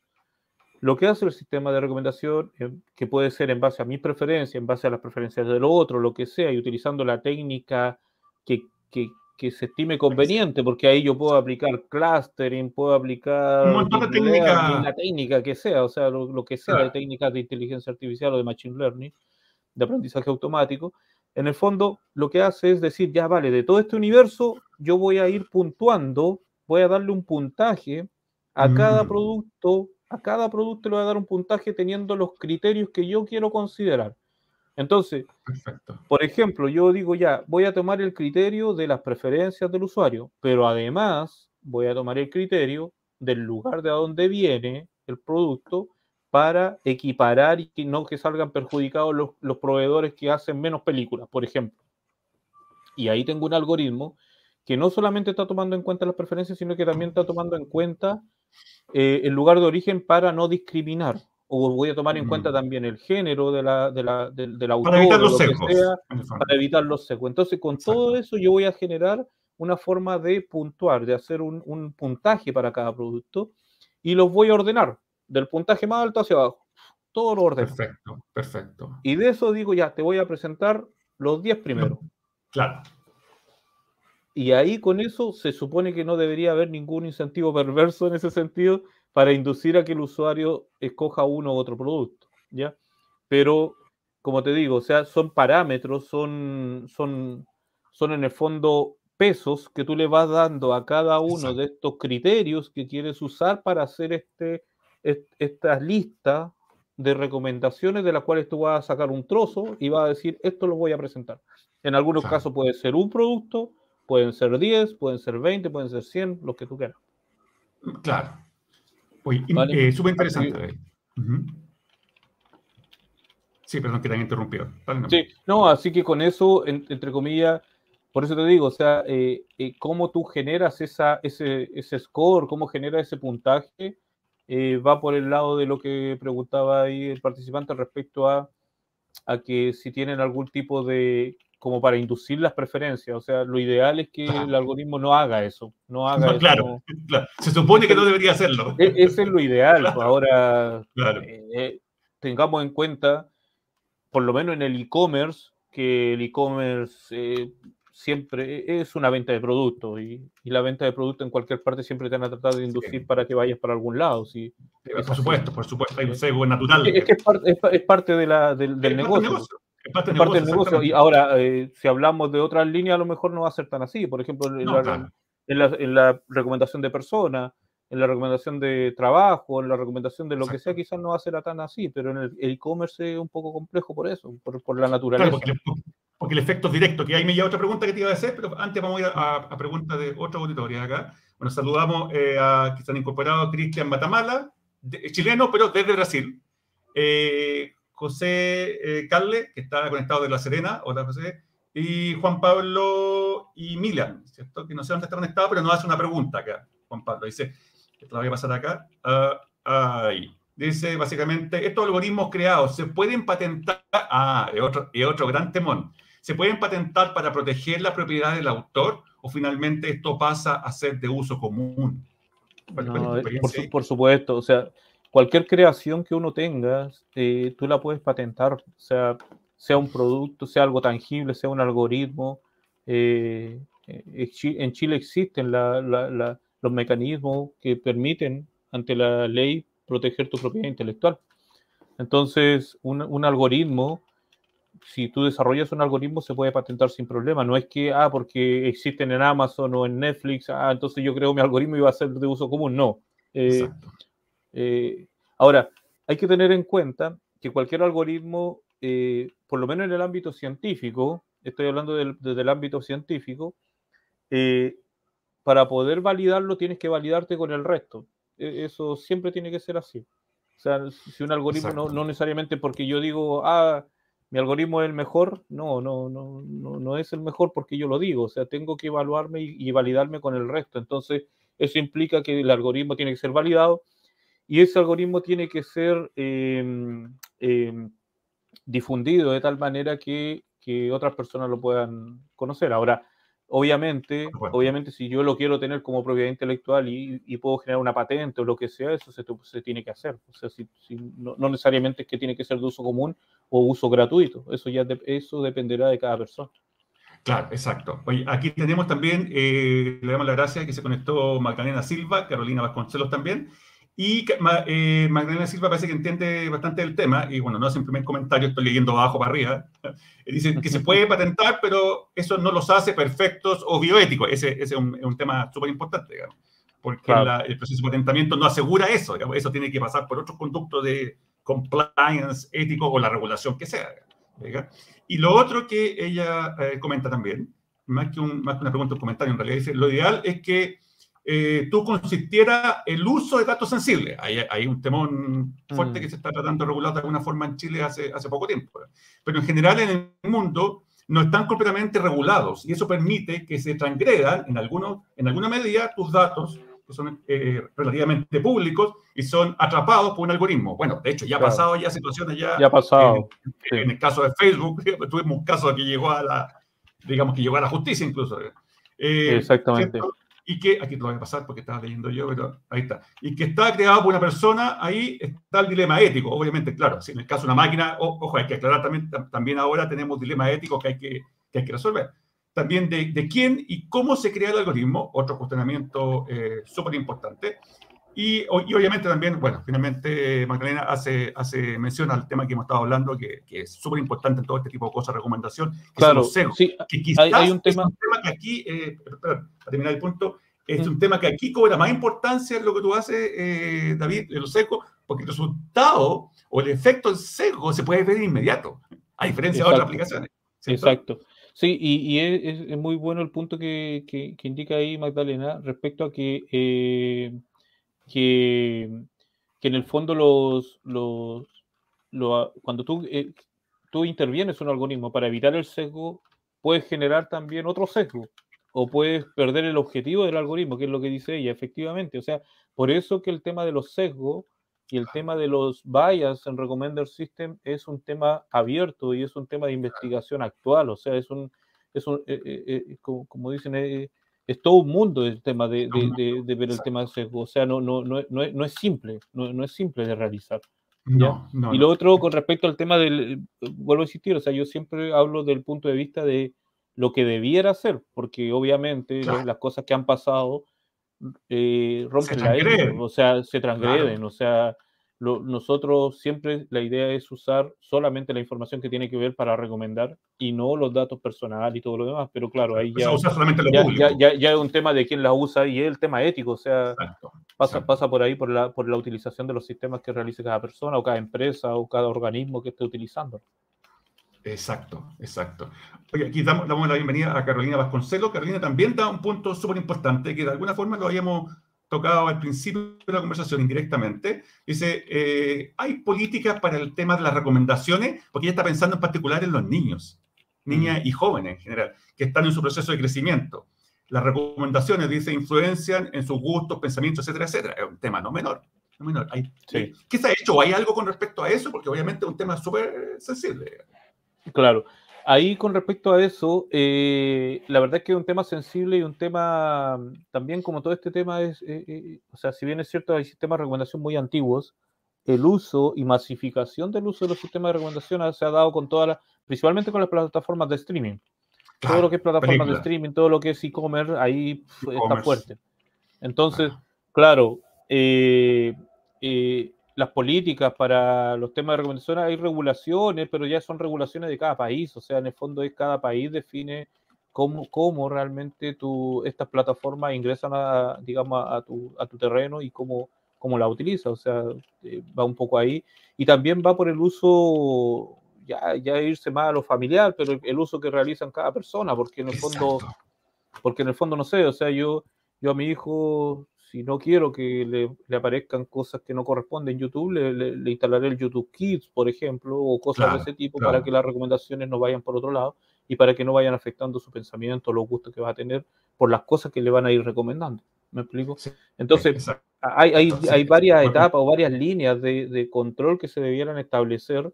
Lo que hace el sistema de recomendación, eh, que puede ser en base a mi preferencia, en base a las preferencias del otro, lo que sea, y utilizando la técnica que, que, que se estime conveniente, porque ahí yo puedo aplicar clustering, puedo aplicar Un montón de técnica. la técnica que sea, o sea, lo, que sea de técnicas de inteligencia artificial o de machine learning, de aprendizaje automático. En el fondo, lo que hace es decir, ya vale, de todo este universo, yo voy a ir puntuando, voy a darle un puntaje a cada mm. producto a cada producto le voy a dar un puntaje teniendo los criterios que yo quiero considerar. Entonces, por ejemplo, yo digo ya, voy a tomar el criterio de las preferencias del usuario, pero además voy a tomar el criterio del lugar de a dónde viene el producto para equiparar y que no que salgan perjudicados los, los proveedores que hacen menos películas, por ejemplo. Y ahí tengo un algoritmo que no solamente está tomando en cuenta las preferencias, sino que también está tomando en cuenta eh, el lugar de origen para no discriminar. O voy a tomar en cuenta mm. también el género de la, de la, autor. Para evitar los secos. para evitar los secos. Entonces, con todo eso, yo voy a generar una forma de puntuar, de hacer un, un, puntaje para cada producto y los voy a ordenar del puntaje más alto hacia abajo. Todo lo ordeno. Perfecto, perfecto. Y de eso digo ya, te voy a presentar los 10 primeros. Claro. Y ahí con eso se supone que no debería haber ningún incentivo perverso en ese sentido para inducir a que el usuario escoja uno u otro producto, ¿ya? Pero, como te digo, o sea, son parámetros, son, son, son en el fondo pesos que tú le vas dando a cada uno de estos criterios que quieres usar para hacer este, esta lista de recomendaciones de las cuales tú vas a sacar un trozo y vas a decir, esto lo voy a presentar. En algunos casos puede ser un producto, Pueden ser 10, pueden ser 20, pueden ser 100, lo que tú quieras. Claro. Oye, eh, súper interesante. Sí, perdón que te han interrumpido. sí, no, así que con eso, entre comillas, por eso te digo, o sea, eh, eh, cómo tú generas esa, ese, ese score, cómo generas ese puntaje, va por el lado de lo que preguntaba ahí el participante respecto a, a que si tienen algún tipo de como para inducir las preferencias. O sea, lo ideal es que el algoritmo no haga eso. No haga (laughs) Claro, se supone que no debería hacerlo. E, ese es lo ideal. Pues, ahora, eh, tengamos en cuenta, por lo menos en el e-commerce, que el e-commerce, eh, siempre es una venta de producto y, la venta de producto en cualquier parte siempre te van a tratar de inducir para que vayas para algún lado. Sí, por supuesto, por supuesto, hay un natural. Es, que es, parte, de la, del, negocio. Es parte, del negocio. Y ahora, eh, si hablamos de otras líneas, a lo mejor no va a ser tan así. Por ejemplo, en, la, en la, recomendación de personas, en la recomendación de trabajo, en la recomendación de lo que sea, quizás no va a ser tan así, pero en el e-commerce es un poco complejo por eso, por, por la naturaleza porque el efecto es directo, que ahí me lleva otra pregunta que te iba a hacer, pero antes vamos a ir a, a preguntas de otra auditoría acá. Bueno, saludamos eh, a que están incorporados Cristian Matamala, chileno, pero desde Brasil. Eh, José eh, Carle, que está conectado de La Serena, hola José, y Juan Pablo y Milan, ¿cierto? Que no sé dónde está conectado, pero nos hace una pregunta acá, Juan Pablo. Dice, te la voy a pasar acá. Uh, ahí. Dice, básicamente, estos algoritmos creados se pueden patentar. Ah, es otro, es otro gran temón. ¿Se pueden patentar para proteger la propiedad del autor o finalmente esto pasa a ser de uso común? por, supuesto, o sea, cualquier creación que uno tenga, eh, tú la puedes patentar, sea, sea un producto, sea algo tangible, sea un algoritmo. Eh, eh, en Chile existen los mecanismos que permiten ante la ley proteger tu propiedad intelectual. Entonces, un algoritmo si tú desarrollas un algoritmo se puede patentar sin problema. No es que, ah, porque existen en Amazon o en Netflix, ah, entonces yo creo mi algoritmo iba a ser de uso común. No. Eh, eh, ahora, hay que tener en cuenta que cualquier algoritmo, eh, por lo menos en el ámbito científico, estoy hablando desde el ámbito científico, para poder validarlo tienes que validarte con el resto. E, eso siempre tiene que ser así. O sea, si un algoritmo no, no necesariamente porque yo digo, ah, mi algoritmo es el mejor, no, no, no, no, no es el mejor porque yo lo digo, o sea, tengo que evaluarme y, validarme con el resto. Entonces, eso implica que el algoritmo tiene que ser validado y ese algoritmo tiene que ser em, em, difundido de tal manera que, que otras personas lo puedan conocer. Ahora, Obviamente, obviamente, si yo lo quiero tener como propiedad intelectual y, puedo generar una patente o lo que sea, eso se, tiene que hacer. O sea, si, no, necesariamente es que tiene que ser de uso común o uso gratuito. Eso ya eso dependerá de cada persona. Claro, exacto. Oye, aquí tenemos también, eh, le damos la gracia que se conectó Magdalena Silva, Carolina Vasconcelos también. Y eh, Magdalena Silva parece que entiende bastante el tema, y bueno, no hace un primer comentario, estoy leyendo abajo para arriba. Dice que se puede patentar, pero eso no los hace perfectos o bioéticos. Ese, es un, tema súper importante, digamos, porque el proceso de patentamiento no asegura eso, eso tiene que pasar por otros conductos de compliance ético o la regulación que sea. Y lo otro que ella eh, comenta también, más que, un, más que una pregunta, un comentario en realidad, dice, lo ideal es que eh, tú consistiera el uso de datos sensibles. Hay, hay un temón fuerte mm. que se está tratando de regular de alguna forma en Chile hace, hace poco tiempo. Pero en general en el mundo no están completamente regulados y eso permite que se transgredan en, algunos, en alguna medida tus datos que son eh, relativamente públicos y son atrapados por un algoritmo. Bueno, de hecho, ya ha pasado ya situaciones ya... Ya ha pasado. En, el caso de Facebook, (laughs) tuvimos un caso que llegó a la, digamos que llegó a la justicia incluso. Eh, Exactamente y que, aquí te lo voy a pasar porque estaba leyendo yo, pero ahí está, y que está creado por una persona, ahí está el dilema ético, obviamente, claro, si en el caso de una máquina, ojo, hay que aclarar también, también ahora tenemos dilemas éticos que hay que, que, hay que resolver. También de, de, quién y cómo se crea el algoritmo, otro cuestionamiento eh, súper importante. Y, y, obviamente también, bueno, finalmente Magdalena hace, hace mención al tema que hemos estado hablando, que, que es súper importante en todo este tipo de cosas, recomendación, que claro, sí, que quizás hay, un tema... es un tema que aquí, eh, para terminar el punto, es un tema que aquí cobra más importancia en lo que tú haces, eh, David, en lo seco, porque el resultado o el efecto del seco se puede ver de inmediato, a diferencia de otras aplicaciones. Exacto. Sí, y, y es, es, muy bueno el punto que, que, que, indica ahí Magdalena respecto a que eh, que, en el fondo los, los, cuando tú, eh, tú intervienes un algoritmo para evitar el sesgo, puedes generar también otro sesgo o puedes perder el objetivo del algoritmo, que es lo que dice ella, efectivamente. O sea, por eso que el tema de los sesgos y el tema de los bias en Recommender System es un tema abierto y es un tema de investigación actual. O sea, es un, es un eh, eh, como, como, dicen, es todo un mundo el tema de, de, ver el tema de sesgo. O sea, no, no, no, no, es, no es simple, no, no, es simple de realizar. y lo otro con respecto al tema del, vuelvo a insistir, o sea, yo siempre hablo del punto de vista de lo que debiera ser, porque obviamente las cosas que han pasado eh, rompen la ética, o sea, se transgreden, o sea, nosotros siempre la idea es usar solamente la información que tiene que ver para recomendar y no los datos personales y todo lo demás, pero claro, ahí ya, ya, ya, es un tema de quién la usa y es el tema ético, o sea, pasa, pasa por ahí por la, por la utilización de los sistemas que realice cada persona o cada empresa o cada organismo que esté utilizando. Exacto, exacto. Oye, aquí damos, damos la bienvenida a Carolina Vasconcelos. Carolina también da un punto súper importante que de alguna forma lo habíamos tocado al principio de la conversación indirectamente, dice, eh, hay políticas para el tema de las recomendaciones, porque ella está pensando en particular en los niños, niñas mm. y jóvenes en general, que están en su proceso de crecimiento. Las recomendaciones, dice, influencian en sus gustos, pensamientos, etcétera, etcétera. Es un tema no menor. No menor. Hay, ¿Qué se ha hecho? ¿O hay algo con respecto a eso? Porque obviamente es un tema súper sensible. Claro. Ahí con respecto a eso, eh, la verdad es que es un tema sensible y un tema también como todo este tema es, eh, eh, o sea, si bien es cierto hay sistemas de recomendación muy antiguos, el uso y masificación del uso de los sistemas de recomendación se ha dado con todas las, principalmente con las plataformas de streaming. todo lo que es plataformas de streaming, todo lo que es e-commerce, ahí está fuerte. Entonces, claro, eh, las políticas para los temas de recomendación, hay regulaciones, pero ya son regulaciones de cada país, o sea, en el fondo es cada país define cómo, cómo realmente tu, estas plataformas ingresan a, digamos, a tu, a tu terreno y cómo, cómo la utiliza, o sea, eh, va un poco ahí. Y también va por el uso, ya, ya irse más a lo familiar, pero el, uso que realizan cada persona, porque en el fondo, porque en el fondo no sé, o sea, yo, yo a mi hijo si no quiero que le, aparezcan cosas que no corresponden en YouTube, le, instalaré el YouTube Kids, por ejemplo, o cosas de ese tipo para que las recomendaciones no vayan por otro lado y para que no vayan afectando su pensamiento, los gustos que va a tener por las cosas que le van a ir recomendando. ¿Me explico? Entonces, hay, hay, hay, varias etapas o varias líneas de, de control que se debieran establecer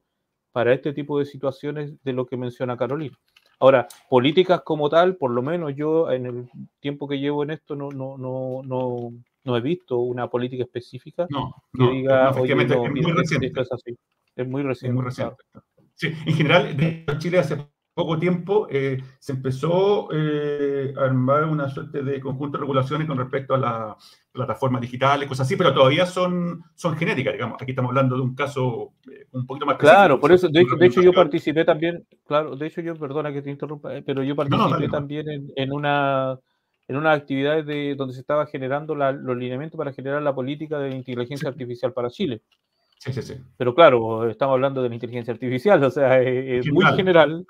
para este tipo de situaciones de lo que menciona Carolina. Ahora, políticas como tal, por lo menos yo en el tiempo que llevo en esto no, no, no, no, no he visto una política específica no, que diga, es, muy reciente. es así. Es muy reciente. muy reciente. Sí, en general, en Chile hace poco tiempo eh, se empezó eh, a armar una suerte de conjunto de regulaciones con respecto a las plataformas digitales, cosas así, pero todavía son, son genéricas, digamos. Aquí estamos hablando de un caso eh, un poquito más Claro, por eso, de hecho, de hecho, yo participé también, claro, de hecho yo, perdona que te interrumpa, pero yo participé también en, en, una en unas actividades de, donde se estaba generando los lineamientos para generar la política de inteligencia artificial para Chile. Sí, sí, sí. Pero claro, estamos hablando de la inteligencia artificial, o sea, es, muy general.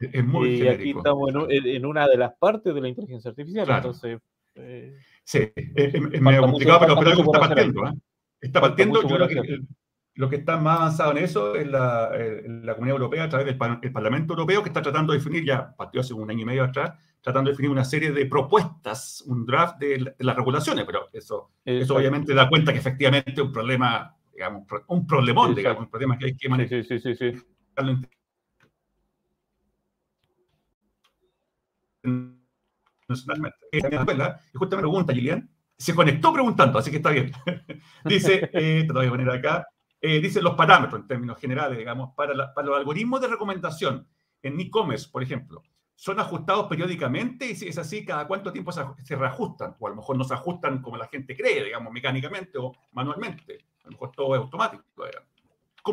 Es muy y aquí estamos en, una de las partes de la inteligencia artificial, entonces... Eh, sí, es, medio complicado, pero, pero está partiendo. ¿eh? Está partiendo, yo creo que lo que está más avanzado en eso es la, la Comunidad Europea a través del Parlamento Europeo, que está tratando de definir, ya partió hace un año y medio atrás, tratando de definir una serie de propuestas, un draft de, las regulaciones, pero eso, eso obviamente da cuenta que efectivamente es un problema, digamos, un problemón, digamos, un problema que hay que manejar. Sí, sí, sí, Y justo me pregunta, Gillian, se conectó preguntando, así que está bien. (laughs) dice, eh, te lo voy a poner acá, eh, dice los parámetros en términos generales, digamos, para, los algoritmos de recomendación en e-commerce, por ejemplo son ajustados periódicamente y si es así, cada cuánto tiempo se, reajustan, o a lo mejor no se ajustan como la gente cree, digamos, mecánicamente o manualmente. A lo mejor todo es automático.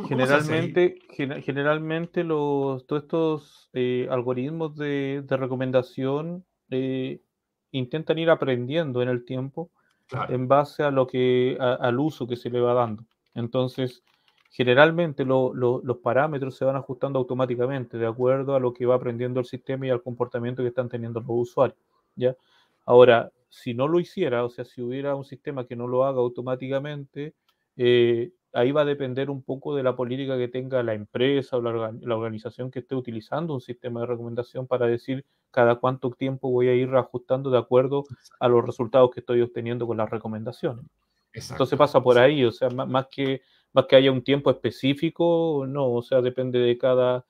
Generalmente, generalmente los, todos estos eh, algoritmos de, recomendación eh, intentan ir aprendiendo en el tiempo en base a lo que, al uso que se le va dando. Entonces, generalmente los parámetros se van ajustando automáticamente de acuerdo a lo que va aprendiendo el sistema y al comportamiento que están teniendo los usuarios. ¿ya? Ahora, si no lo hiciera, o sea, si hubiera un sistema que no lo haga automáticamente, eh, ahí va a depender un poco de la política que tenga la empresa o la, la, organización que esté utilizando un sistema de recomendación para decir cada cuánto tiempo voy a ir reajustando de acuerdo a los resultados que estoy obteniendo con las recomendaciones. Entonces pasa por ahí, o sea, más que más que haya un tiempo específico, no, o sea, depende de cada...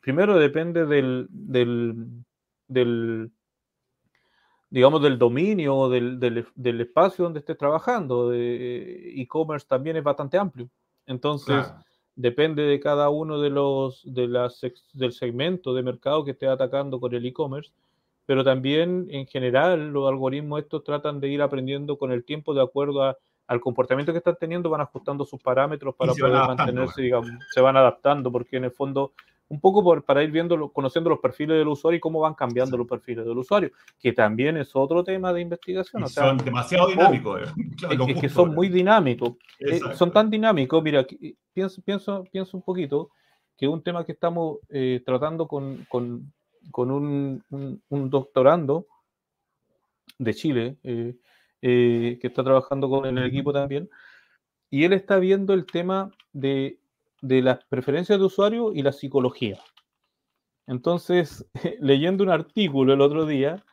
primero depende del, del, digamos, del dominio, del, del, espacio donde estés trabajando. E-commerce también es bastante amplio. Entonces, depende de cada uno de los de las, del segmento de mercado que esté atacando con el e-commerce, pero también en general los algoritmos estos tratan de ir aprendiendo con el tiempo de acuerdo al comportamiento que están teniendo, van ajustando sus parámetros para poder mantenerse, digamos, se van adaptando, porque en el fondo un poco por, para ir viendo, conociendo los perfiles del usuario y cómo van cambiando los perfiles del usuario, que también es otro tema de investigación. son demasiado dinámicos. (laughs) es, que son muy dinámicos. Eh, son tan dinámicos, mira, pienso, pienso, pienso un poquito que un tema que estamos eh, tratando con, con, con un, un, doctorando de Chile, eh, que está trabajando con el equipo también, y él está viendo el tema de de las preferencias de usuario y la psicología. Entonces, (laughs) leyendo un artículo el otro día,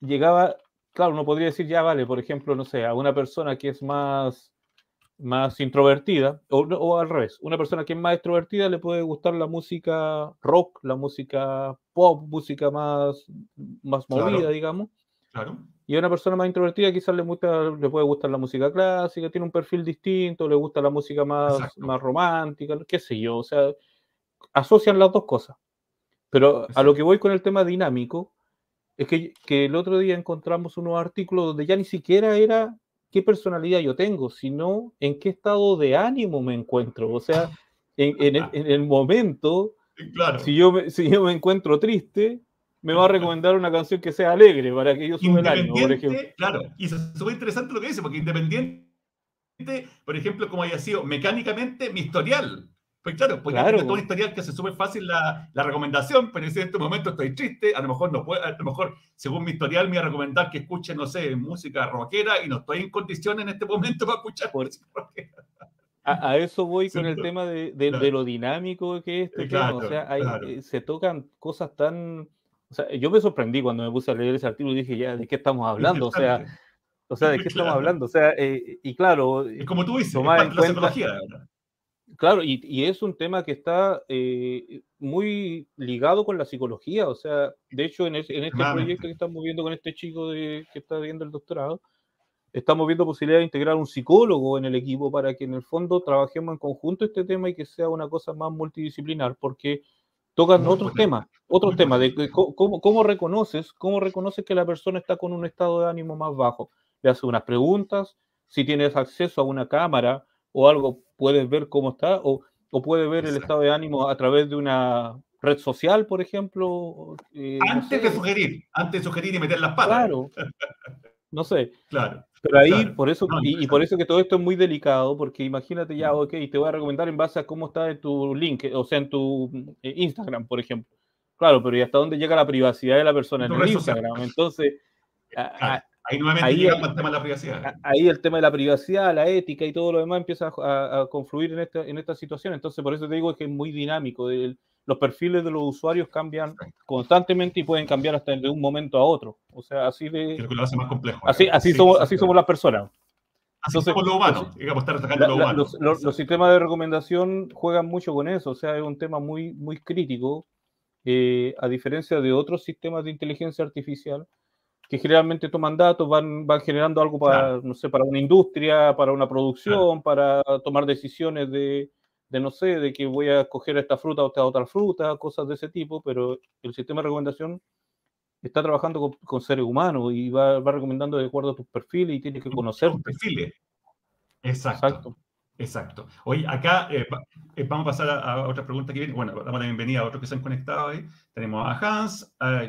llegaba, claro, uno podría decir, ya vale, por ejemplo, no sé, a una persona que es más, más introvertida, o, al revés, una persona que es más extrovertida le puede gustar la música rock, la música pop, música más, más movida, digamos. Claro. Y a una persona más introvertida quizás le, le puede gustar la música clásica, tiene un perfil distinto, le gusta la música más, más romántica, qué sé yo. O sea, asocian las dos cosas. Pero a lo que voy con el tema dinámico, es que, que, el otro día encontramos unos artículos donde ya ni siquiera era qué personalidad yo tengo, sino en qué estado de ánimo me encuentro. O sea, en, en, el, (laughs) en el, momento, claro. si, yo me, si yo me encuentro triste, me va a recomendar una canción que sea alegre para que yo suba el ánimo, por ejemplo. Claro, y es súper interesante lo que dice, porque independiente, por ejemplo, como haya sido mecánicamente mi historial. Pues claro, porque claro. todo un historial que se sube fácil la, la, recomendación, pero en este momento estoy triste, a lo mejor no puedo, a lo mejor según mi historial me va a recomendar que escuche, no sé, música rockera y no estoy en condiciones en este momento para escuchar música rockera. A, a, eso voy con el tema de, de, de, lo dinámico que es este claro, tema. O sea, hay, claro. Eh, se tocan cosas tan o sea, yo me sorprendí cuando me puse a leer ese artículo y dije, ya, ¿de qué estamos hablando? O sea, o sea ¿de qué estamos hablando? O sea, eh, y claro... Y como tú dices, tomar en cuenta, la Claro, y, y, es un tema que está eh, muy ligado con la psicología. O sea, de hecho, en, en este proyecto que estamos viendo con este chico de, que está viendo el doctorado, estamos viendo posibilidad de integrar un psicólogo en el equipo para que en el fondo trabajemos en conjunto este tema y que sea una cosa más multidisciplinar, porque tocan otros temas, otros temas de cómo, cómo, reconoces, cómo reconoces que la persona está con un estado de ánimo más bajo. Le haces unas preguntas, si tienes acceso a una cámara o algo, puedes ver cómo está, o, o puedes ver el estado de ánimo a través de una red social, por ejemplo. Eh, antes de sugerir, antes de sugerir y meter las patas. Claro. (laughs) No sé. Claro. Pero ahí, por eso, y, por eso que todo esto es muy delicado, porque imagínate ya, ok, te voy a recomendar en base a cómo está en tu link, o sea, en tu eh, Instagram, por ejemplo. Claro, pero ¿y hasta dónde llega la privacidad de la persona en el Instagram? Entonces, ahí nuevamente ahí, llega el tema de la privacidad. Ahí el tema de la privacidad, la ética y todo lo demás empieza a, confluir en esta, en esta situación. Entonces, por eso te digo que es muy dinámico. El, los perfiles de los usuarios cambian constantemente y pueden cambiar hasta de un momento a otro. O sea, así de... Creo que lo hace más complejo. Así, así, somos, así somos las personas. Así Entonces, somos lo humano, digamos, estar atacando lo humano. Los, los, los, sistemas de recomendación juegan mucho con eso, o sea, es un tema muy, muy crítico, eh, a diferencia de otros sistemas de inteligencia artificial, que generalmente toman datos, van, van generando algo para, claro. no sé, para una industria, para una producción, claro. para tomar decisiones de, de no sé, de que voy a coger esta fruta o esta otra fruta, cosas de ese tipo, pero el sistema de recomendación está trabajando con, con seres humanos y va, va, recomendando de acuerdo a tus perfiles y tienes que conocer. perfiles. Exacto. Exacto. Exacto. Hoy acá eh, eh, vamos a pasar a, a, otra pregunta que viene. Bueno, damos la bienvenida a otros que se han conectado ahí. Tenemos a Hans, a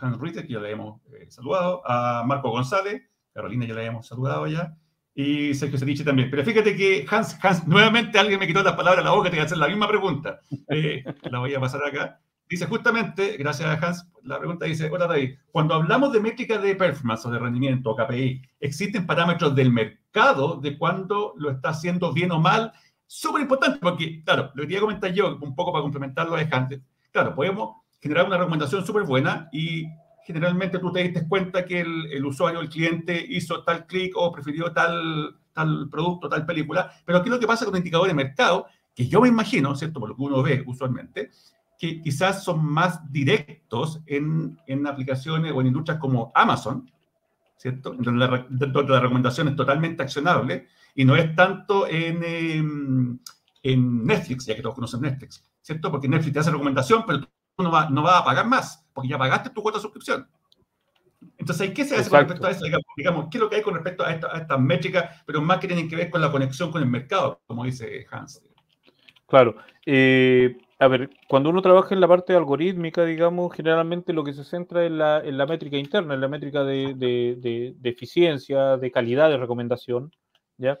Hans Ruiz, que ya le hemos eh, saludado, a Marco González, Carolina ya le hemos saludado ya, y Sergio Sedici también. Pero fíjate que Hans, Hans, nuevamente alguien me quitó las palabras de la boca, te voy a hacer la misma pregunta. Eh, (laughs) la voy a pasar acá. Dice justamente, gracias a Hans, la pregunta dice, hola David, cuando hablamos de métricas de performance o de rendimiento o KPI, ¿existen parámetros del mercado de cuándo lo está haciendo bien o mal? Súper importante, porque, claro, lo que quería comentar yo, un poco para complementarlo de antes, claro, podemos generar una recomendación súper buena y generalmente tú te diste cuenta que el, el usuario, el cliente, hizo tal clic o prefirió tal, tal producto, tal película. Pero aquí lo que pasa con indicadores de mercado, que yo me imagino, ¿cierto? Por lo que uno ve usualmente, que quizás son más directos en, en aplicaciones o en industrias como Amazon, ¿cierto? Donde la, donde la recomendación es totalmente accionable y no es tanto en, eh, en Netflix, ya que todos conocen Netflix, ¿cierto? Porque Netflix te hace recomendación, pero no no va a pagar más, porque ya pagaste tu cuota de suscripción. Entonces, ¿qué se hace con respecto a eso? Digamos, ¿qué es lo que hay con respecto a, estas métricas, pero más que tienen que ver con la conexión con el mercado, como dice Hans? Claro. Eh, a ver, cuando uno trabaja en la parte algorítmica, digamos, generalmente lo que se centra en la, en la métrica interna, en la métrica de, de, de, eficiencia, de calidad de recomendación, ¿ya?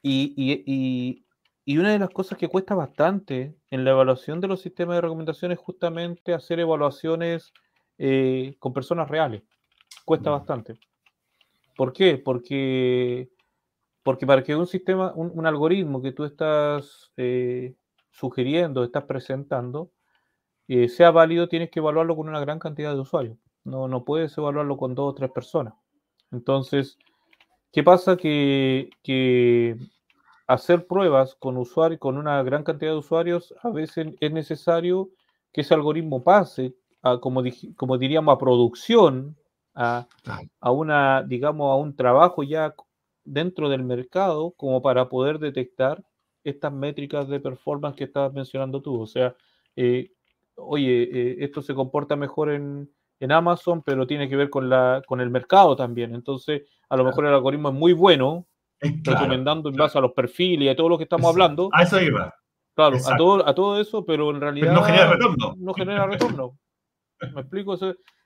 Y, y, y, una de las cosas que cuesta bastante en la evaluación de los sistemas de recomendación es justamente hacer evaluaciones eh, con personas reales. Cuesta bastante. ¿Por qué? Porque, porque para que un sistema, un, un algoritmo que tú estás... Eh, sugiriendo, estás presentando, eh, sea válido, tienes que evaluarlo con una gran cantidad de usuarios. No, no puedes evaluarlo con dos o tres personas. Entonces, ¿qué pasa? Que, que hacer pruebas con usuarios, con una gran cantidad de usuarios, a veces es necesario que ese algoritmo pase, a, como, como diríamos, a producción, a, a, una, digamos, a un trabajo ya dentro del mercado, como para poder detectar estas métricas de performance que estabas mencionando tú. O sea, eh, oye, eh, esto se comporta mejor en, Amazon, pero tiene que ver con, la, con el mercado también. Entonces, a lo mejor el algoritmo es muy bueno, recomendando en base a los perfiles y a todo lo que estamos hablando. A eso iba. Claro, a todo, a todo eso, pero en realidad no genera retorno. No genera retorno. ¿Me explico?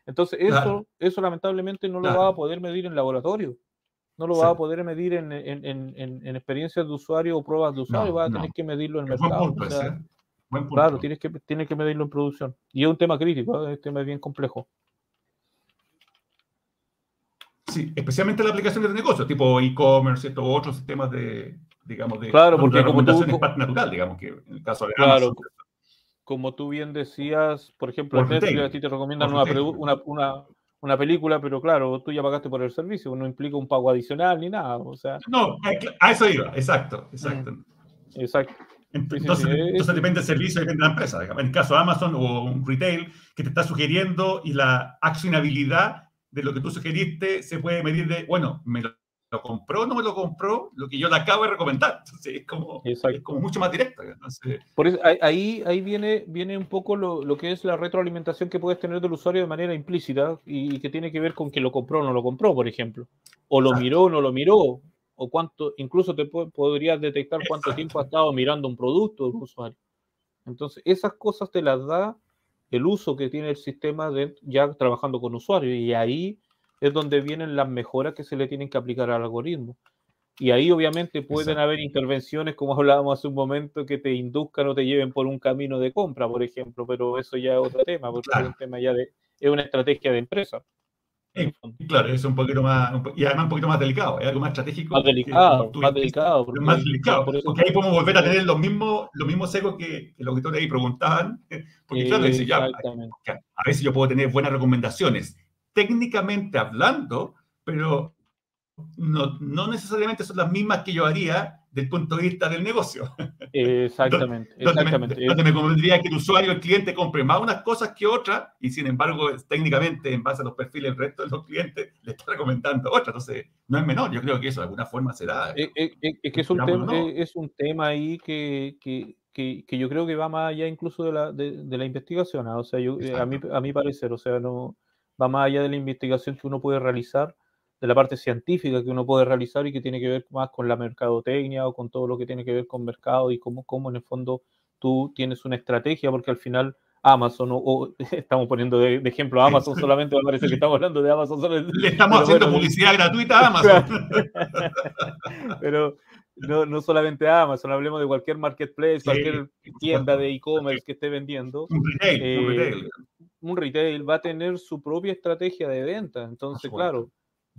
Entonces, eso, eso lamentablemente no lo va a poder medir en laboratorio no lo va a poder medir en, en, en, experiencias de usuario o pruebas de usuario, va a tener que medirlo en el mercado. Claro, tienes que, tienes que medirlo en producción. Y es un tema crítico, ¿eh? es un tema bien complejo. Sí, especialmente la aplicación de negocio, tipo e-commerce, o otros sistemas de, digamos, de, claro, porque como tú, natural, digamos, que en el caso de claro, como tú bien decías, por ejemplo, Netflix a ti te recomiendan una, una, una película, pero claro, tú ya pagaste por el servicio, no implica un pago adicional ni nada. O sea, no, a eso iba, exacto, exacto. Exacto. Entonces, depende del servicio, depende de la empresa. En el caso de Amazon o un retail que te está sugiriendo y la accionabilidad de lo que tú sugeriste se puede medir de, bueno, me lo lo compró o no me lo compró, lo que yo le acabo de recomendar. (laughs) Entonces, es como, es como mucho más directo. Por eso, ahí, ahí viene, viene un poco lo, lo, que es la retroalimentación que puedes tener del usuario de manera implícita y, que tiene que ver con que lo compró o no lo compró, por ejemplo. O lo miró o no lo miró. O cuánto, incluso te podrías detectar cuánto tiempo ha estado mirando un producto de un usuario. Entonces, esas cosas te las da el uso que tiene el sistema de, ya trabajando con usuarios. Y ahí es donde vienen las mejoras que se le tienen que aplicar al algoritmo. Y ahí obviamente pueden haber intervenciones, como (laughs) hablábamos hace un momento, que te induzcan o te lleven por un camino de compra, por ejemplo, pero eso ya es otro tema, porque es un tema ya de, es una estrategia de empresa. Claro, es un poquito más, y además un poquito más delicado, es algo más estratégico. Más delicado, más delicado. Porque, más delicado, porque ahí podemos volver a tener los mismos, los mismos secos que, los auditores ahí preguntaban, porque claro, dice, ya, a veces yo puedo tener buenas recomendaciones, técnicamente hablando, pero no, no, necesariamente son las mismas que yo haría desde el punto de vista del negocio. Exactamente. donde, exactamente. Me, donde me convendría que el usuario, el cliente, compre más unas cosas que otras, y sin embargo, técnicamente, en base a los perfiles del resto de los clientes, le está recomendando otras. Entonces, no es menor. Yo creo que eso de alguna forma será. Es, es, que es un, tema, es un tema ahí que, que, que, yo creo que va más allá incluso de la, de, de la investigación. ¿ah? O sea, yo, a, mí, a mi parecer, o sea, no va más allá de la investigación que uno puede realizar, de la parte científica que uno puede realizar y que tiene que ver más con la mercadotecnia o con todo lo que tiene que ver con mercado y cómo, cómo en el fondo tú tienes una estrategia, porque al final Amazon, o, (laughs) estamos poniendo de, ejemplo Amazon solamente, me parece que estamos hablando de Amazon. Le estamos haciendo publicidad gratuita a Amazon. (laughs) pero no, no solamente a Amazon, hablemos de cualquier marketplace, cualquier tienda de e-commerce que esté vendiendo. Un retail, un eh, retail un retail va a tener su propia estrategia de venta. Entonces, claro,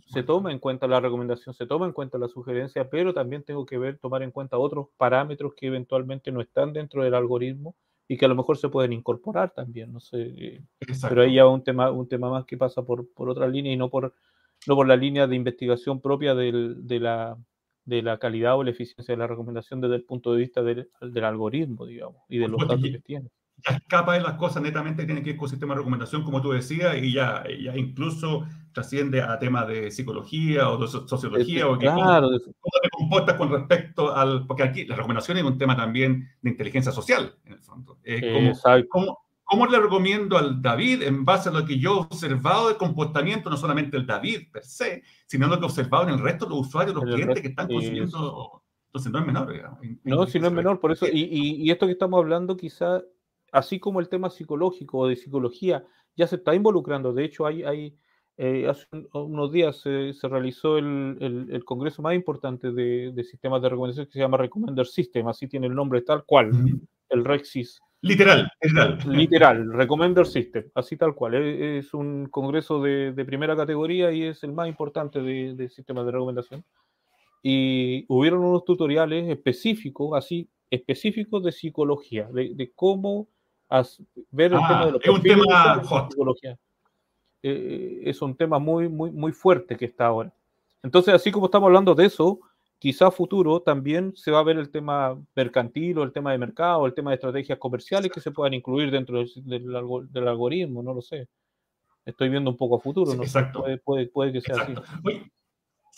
se toma en cuenta la recomendación, se toma en cuenta la sugerencia, pero también tengo que ver, tomar en cuenta otros parámetros que eventualmente no están dentro del algoritmo y que a lo mejor se pueden incorporar también, no sé. Eh, pero ahí ya un tema, un tema más que pasa por, por otra línea y no por, no por la línea de investigación propia del, de, la, de la calidad o la eficiencia de la recomendación desde el punto de vista del, del algoritmo, digamos, y de los datos que tiene ya escapa de las cosas netamente, tiene que ir con sistema de recomendación, como tú decías, y ya, ya incluso trasciende a temas de psicología o de sociología, o que claro. cómo, te comportas con respecto al... Porque aquí la recomendación es un tema también de inteligencia social, en el fondo. Eh, ¿cómo, ¿Cómo le recomiendo al David, en base a lo que yo he observado de comportamiento, no solamente el David per se, sino lo que he observado en el resto de los usuarios, los clientes que están consumiendo? Entonces no es menor. no, si no es menor, por eso, y, y, esto que estamos hablando quizá, así como el tema psicológico o de psicología, ya se está involucrando. De hecho, hay, hay eh, hace unos días se, realizó el, el, congreso más importante de, de, sistemas de recomendación que se llama Recommender System, así tiene el nombre tal cual, el REXIS. Literal, literal. Literal, Recommender System, así tal cual. Es, un congreso de, primera categoría y es el más importante de, sistemas de recomendación. Y hubieron unos tutoriales específicos, así, específicos de psicología, de, cómo ver el tema de los es un tema hot. psicología. Eh, es un tema muy, muy, muy fuerte que está ahora. Entonces, así como estamos hablando de eso, quizá a futuro también se va a ver el tema mercantil o el tema de mercado, el tema de estrategias comerciales que se puedan incluir dentro del, del, algoritmo, no lo sé. Estoy viendo un poco a futuro, ¿no? Exacto. puede, puede, que sea así.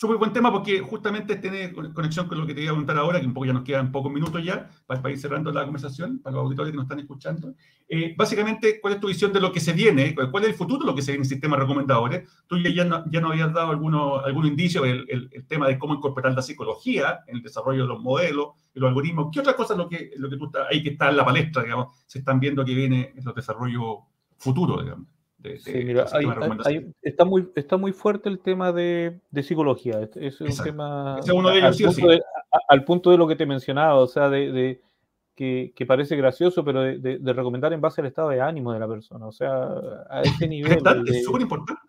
Súper buen tema porque justamente tiene conexión con lo que te iba a preguntar ahora, que un poco ya nos quedan pocos minutos ya para, ir cerrando la conversación, para los auditores que nos están escuchando. Eh, básicamente, ¿cuál es tu visión de lo que se viene? ¿Cuál es el futuro de lo que se viene en sistemas recomendadores? Tú ya, no, ya nos habías dado alguno, algún indicio del el, tema de cómo incorporar la psicología en el desarrollo de los modelos y los algoritmos. ¿Qué otra cosa es lo que, lo que tú estás, ahí que está en la palestra, digamos, se están viendo que viene en los desarrollos futuros, digamos? Sí, mira, está, muy, está muy fuerte el tema de, psicología. Es, un tema. al, punto de, lo que te mencionaba, o sea, de, que, parece gracioso, pero de, recomendar en base al estado de ánimo de la persona. O sea, a ese (laughs) nivel. es súper importante.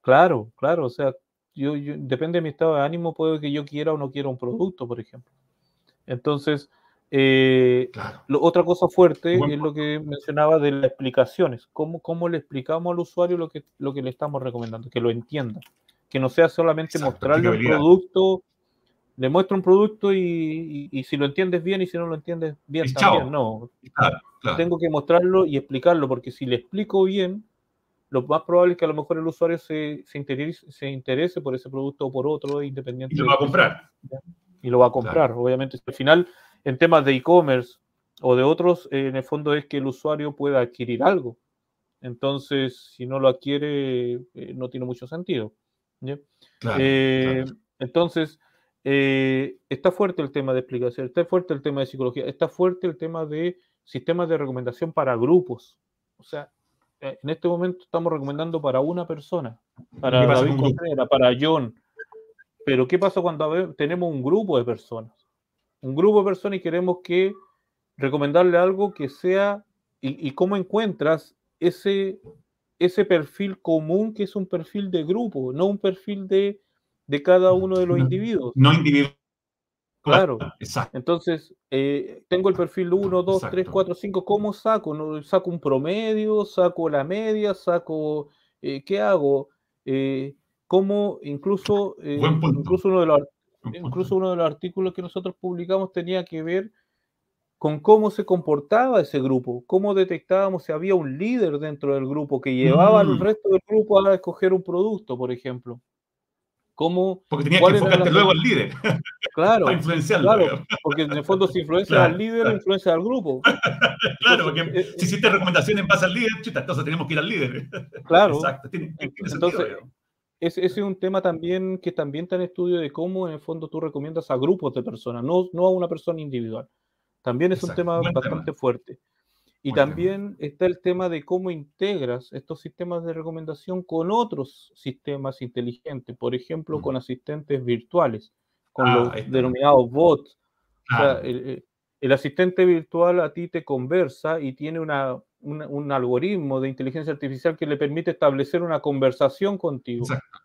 Claro, claro. O sea, yo, depende de mi estado de ánimo, puede que yo quiera o no quiera un producto, por ejemplo. Entonces, eh, otra cosa fuerte es lo que mencionaba de las explicaciones. ¿Cómo, ¿Cómo, le explicamos al usuario lo que, lo que le estamos recomendando? Que lo entienda. Que no sea solamente mostrarle un producto, le muestro un producto y, y, si lo entiendes bien y si no lo entiendes bien también. No. Tengo que mostrarlo y explicarlo, porque si le explico bien, lo más probable es que a lo mejor el usuario se, se, interese, se interese por ese producto o por otro, independiente. Y lo va a comprar. Y lo va a comprar, obviamente. Al final en temas de e-commerce o de otros, en el fondo es que el usuario pueda adquirir algo. Entonces, si no lo adquiere, eh, no tiene mucho sentido. Eh, entonces, eh, está fuerte el tema de explicación, está fuerte el tema de psicología, está fuerte el tema de sistemas de recomendación para grupos. O sea, en este momento estamos recomendando para una persona, para David Contreras, para John. Pero ¿qué pasa cuando tenemos un grupo de personas? Un grupo de personas y queremos que recomendarle algo que sea y, cómo encuentras ese, ese perfil común que es un perfil de grupo, no un perfil de, de cada uno de los individuos. No individual. Claro, exacto. Entonces, eh, tengo el perfil 1, 2, 3, 4, 5, ¿cómo saco? ¿No? ¿Saco un promedio? ¿Saco la media? ¿Saco eh, qué hago? Eh, ¿Cómo incluso, incluso uno de los Incluso uno de los artículos que nosotros publicamos tenía que ver con cómo se comportaba ese grupo, cómo detectábamos si había un líder dentro del grupo que llevaba al mm. resto del grupo a escoger un producto, por ejemplo. ¿Cómo, porque tenía que enfocarte luego al líder. (laughs) Claro, para influenciarlo. Claro, porque en el fondo si influencia al líder, influencia al grupo. (laughs) claro, porque eh, si hiciste recomendaciones en base al líder, chuta, entonces tenemos que ir al líder. Claro. Exacto, tiene, tiene entonces, ese, es un tema también que también está en estudio de cómo en el fondo tú recomiendas a grupos de personas, no, no a una persona individual. También es un tema bastante fuerte. Y también está el tema de cómo integras estos sistemas de recomendación con otros sistemas inteligentes, por ejemplo, con asistentes virtuales, con ah, los denominados bots. O sea, el, el, asistente virtual a ti te conversa y tiene una, un, algoritmo de inteligencia artificial que le permite establecer una conversación contigo. Exacto.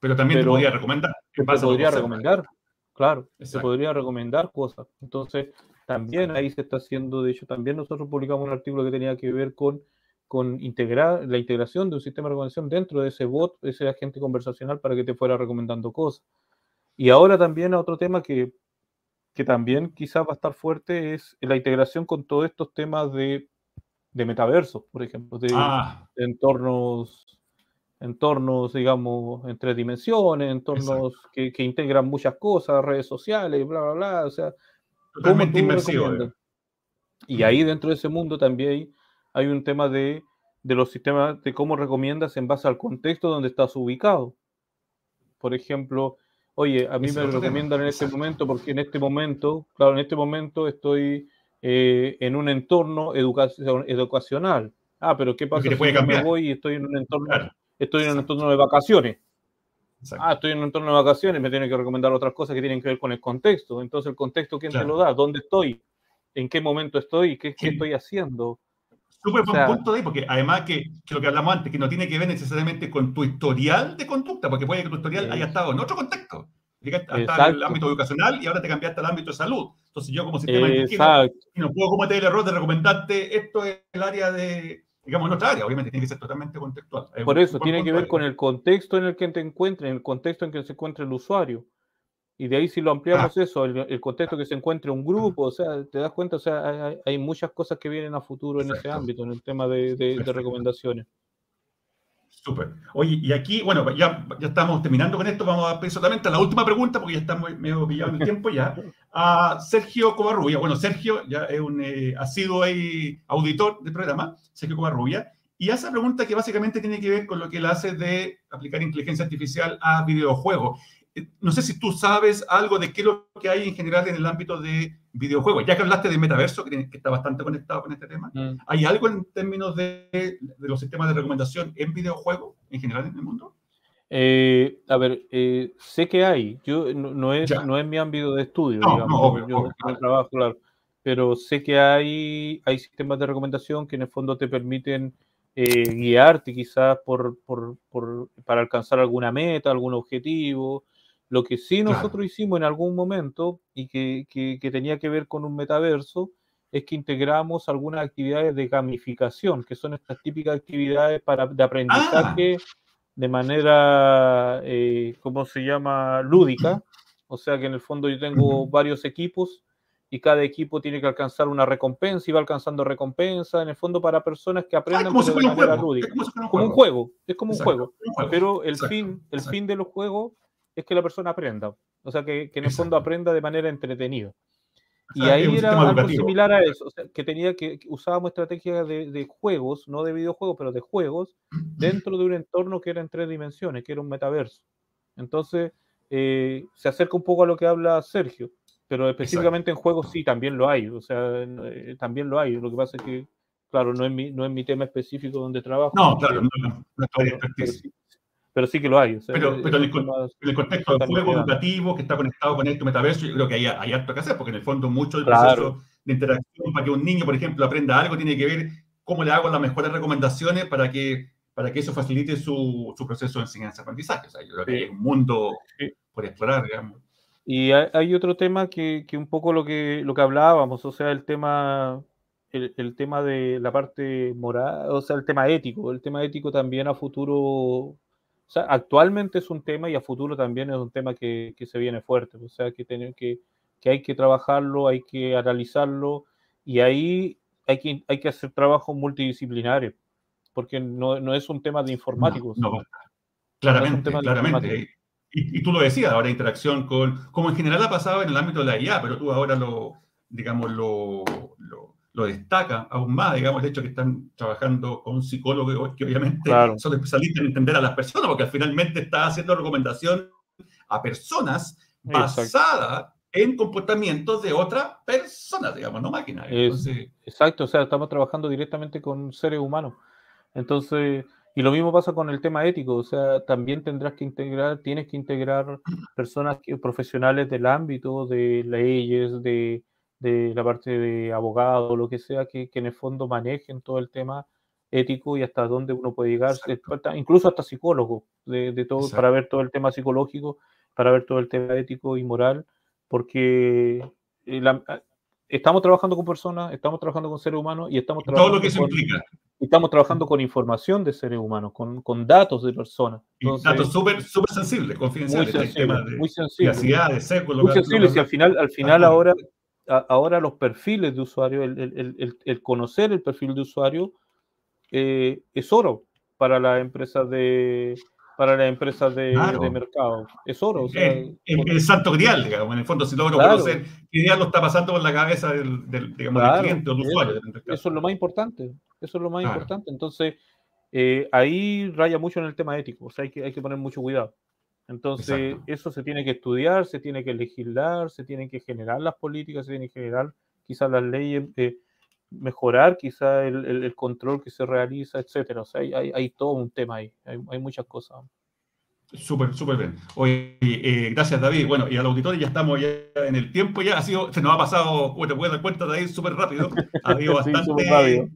Pero también te podría recomendar. Te podría recomendar, claro, se podría recomendar cosas. Entonces, también ahí se está haciendo, de hecho, también nosotros publicamos un artículo que tenía que ver con, con integrar la integración de un sistema de recomendación dentro de ese bot, ese agente conversacional para que te fuera recomendando cosas. Y ahora también otro tema que, que también quizás va a estar fuerte es la integración con todos estos temas de de metaversos, por ejemplo, de, Ah, entornos, entornos, digamos, en tres dimensiones, entornos que, que integran muchas cosas, redes sociales, bla, bla, bla. O sea, ¿cómo totalmente inmersivo. eh. Y ahí dentro de ese mundo también hay, un tema de, de los sistemas, de cómo recomiendas en base al contexto donde estás ubicado. Por ejemplo, oye, a mí Ese me otro tema, recomiendan en este momento, porque en este momento, claro, en este momento estoy eh, en un entorno educacion- educacional. Ah, pero ¿qué pasa te si me voy y estoy en un entorno, Claro, estoy en un entorno de vacaciones? exacto. Ah, estoy en un entorno de vacaciones, me tienen que recomendar otras cosas que tienen que ver con el contexto. Entonces, ¿el contexto quién te lo da? ¿Dónde estoy? ¿En qué momento estoy? ¿Qué, estoy haciendo? Súper O buen sea- punto de ahí, porque además que, que lo que hablamos antes, que no tiene que ver necesariamente con tu historial de conducta, porque puede que tu historial haya estado en otro contexto. Llegaste hasta el Exacto. ámbito educacional y ahora te cambiaste al ámbito de salud. Entonces yo como sistema Exacto. no puedo cometer el error de recomendarte esto es el área de, digamos, nuestra área. Obviamente tiene que ser totalmente contextual. Es Por eso tiene que punto ver con el contexto en el que te encuentres, en el contexto en que se encuentra el usuario. Y de ahí si lo ampliamos eso, el, el contexto que se encuentre un grupo, o sea, te das cuenta, o sea, hay, hay- muchas cosas que vienen a futuro en ese Perfecto. ámbito, en el tema de, de- de Perfecto. recomendaciones. Súper. Oye, y aquí, bueno, ya, ya estamos terminando con esto. Vamos a pasar solamente a la última pregunta, porque ya estamos medio pillados en el tiempo ya. A Sergio Covarrubia. Bueno, Sergio ya es un eh, asiduo ahí auditor del programa, Sergio Covarrubia, y hace pregunta que básicamente tiene que ver con lo que él hace de aplicar inteligencia artificial a videojuegos. No sé si tú sabes algo de qué es lo que hay en general en el ámbito de videojuegos. Ya que hablaste del metaverso, que, está bastante conectado con este tema, Mm. ¿Hay algo en términos de, de los sistemas de recomendación en videojuegos en general en el mundo? Eh, a ver, eh, sé que hay, yo no, no es, Ya. no es mi ámbito de estudio, No, digamos, no, obvio, yo, obvio, claro. trabajo, claro, pero sé que hay, hay sistemas de recomendación que en el fondo te permiten eh, guiarte quizás por, por- por- para alcanzar alguna meta, algún objetivo. Lo que sí Claro. nosotros hicimos en algún momento y que, que- que tenía que ver con un metaverso es que integramos algunas actividades de gamificación, que son estas típicas actividades para, de aprendizaje de manera, eh, ¿cómo se llama? Lúdica. O sea que en el fondo yo tengo varios equipos y cada equipo tiene que alcanzar una recompensa y va alcanzando recompensa, en el fondo para personas que Ah, aprendan de manera. Es lúdica. como un juego. es como un juego. Pero el Exacto, fin, el exacto. fin de los juegos es que la persona aprenda. O sea, que, que en el fondo aprenda de manera entretenida. O Y sea, ahí era algo educativo. similar a eso, o sea, que tenía que, que usábamos estrategias de, de juegos, no de videojuegos, pero de juegos, (clears throat) dentro de un entorno que era en tres dimensiones, que era un metaverso. Entonces, eh, se acerca un poco a lo que habla Sergio, pero específicamente en juegos sí, también lo hay, o sea, eh, también lo hay. Lo que pasa es que, claro, no es mi, no es mi tema específico donde trabajo. No, claro, no, no, no de pero, sí, que lo hay. o sea, Pero, pero en, el, en el contexto del juego educativo que está conectado con este metaverso, yo creo que hay, hay harto que hacer, porque en el fondo mucho del Claro. proceso de interacción para que un niño, por ejemplo, aprenda algo, tiene que ver cómo le hago las mejores recomendaciones para que, para que eso facilite su, su proceso de enseñanza-aprendizaje. O sea, yo creo que Sí. hay un mundo Sí. por explorar, digamos. Y hay, hay otro tema que, que un poco lo que, lo que hablábamos, o sea, el tema, el, el tema de la parte moral, o sea, el tema ético. El tema ético también a futuro, sea, actualmente es un tema y a futuro también es un tema que, que se viene fuerte. O sea, que, tener que, que hay que trabajarlo, hay que analizarlo y ahí hay que, hay que hacer trabajos multidisciplinarios, porque no, no es un tema de informáticos. No, no, claramente, claramente. Y, y tú lo decías, ahora interacción con, como en general ha pasado en el ámbito de la IA, pero tú ahora lo, digamos, lo, lo, lo destaca aún más, digamos, el hecho que están trabajando con psicólogos que obviamente Claro. son especialistas en entender a las personas, porque finalmente está haciendo recomendación a personas basada en comportamientos de otras personas, digamos, no máquinas. Es- Entonces, Exacto, o sea, estamos trabajando directamente con seres humanos. Entonces, y lo mismo pasa con el tema ético, o sea, también tendrás que integrar, tienes que integrar personas que- profesionales del ámbito, de leyes, de, de la parte de abogado, lo que sea, que, que en el fondo manejen todo el tema ético y hasta dónde uno puede llegar, Exacto. incluso hasta psicólogo, de, de todo, Exacto. para ver todo el tema psicológico, para ver todo el tema ético y moral, porque eh, la- estamos trabajando con personas, estamos trabajando con seres humanos y estamos todo trabajando lo que con, implica. y estamos trabajando con información de seres humanos, con, con datos de personas. Y Entonces, datos súper súper sensibles, muy confidenciales. el sensible, tema de muy sensible. privacidad, de lo Muy sensible, si al final, al final ahora, ahora los perfiles de usuario, el, conocer el perfil de usuario eh, es oro para las empresas de para las empresas de, mercado. Es oro. es, el santo grial, digamos, en el fondo, si logro conocer qué día lo está pasando por la cabeza del, digamos, cliente o del usuario. Eso es lo más importante. Eso es lo más importante. Entonces, eh, ahí raya mucho en el tema ético. O sea, hay que, hay que poner mucho cuidado. Entonces, eso se tiene que estudiar, se tiene que legislar, se tienen que generar las políticas, se tienen que generar quizás las leyes, eh, mejorar quizás el, control que se realiza, etcétera. O sea, hay, todo un tema ahí, hay, muchas cosas. Súper, súper bien. Oye, eh, gracias David. Bueno, y al auditorio ya estamos ya en el tiempo, ya ha sido, se nos ha pasado, como te puedes dar cuenta, David, súper rápido. Ha habido (laughs) bastante,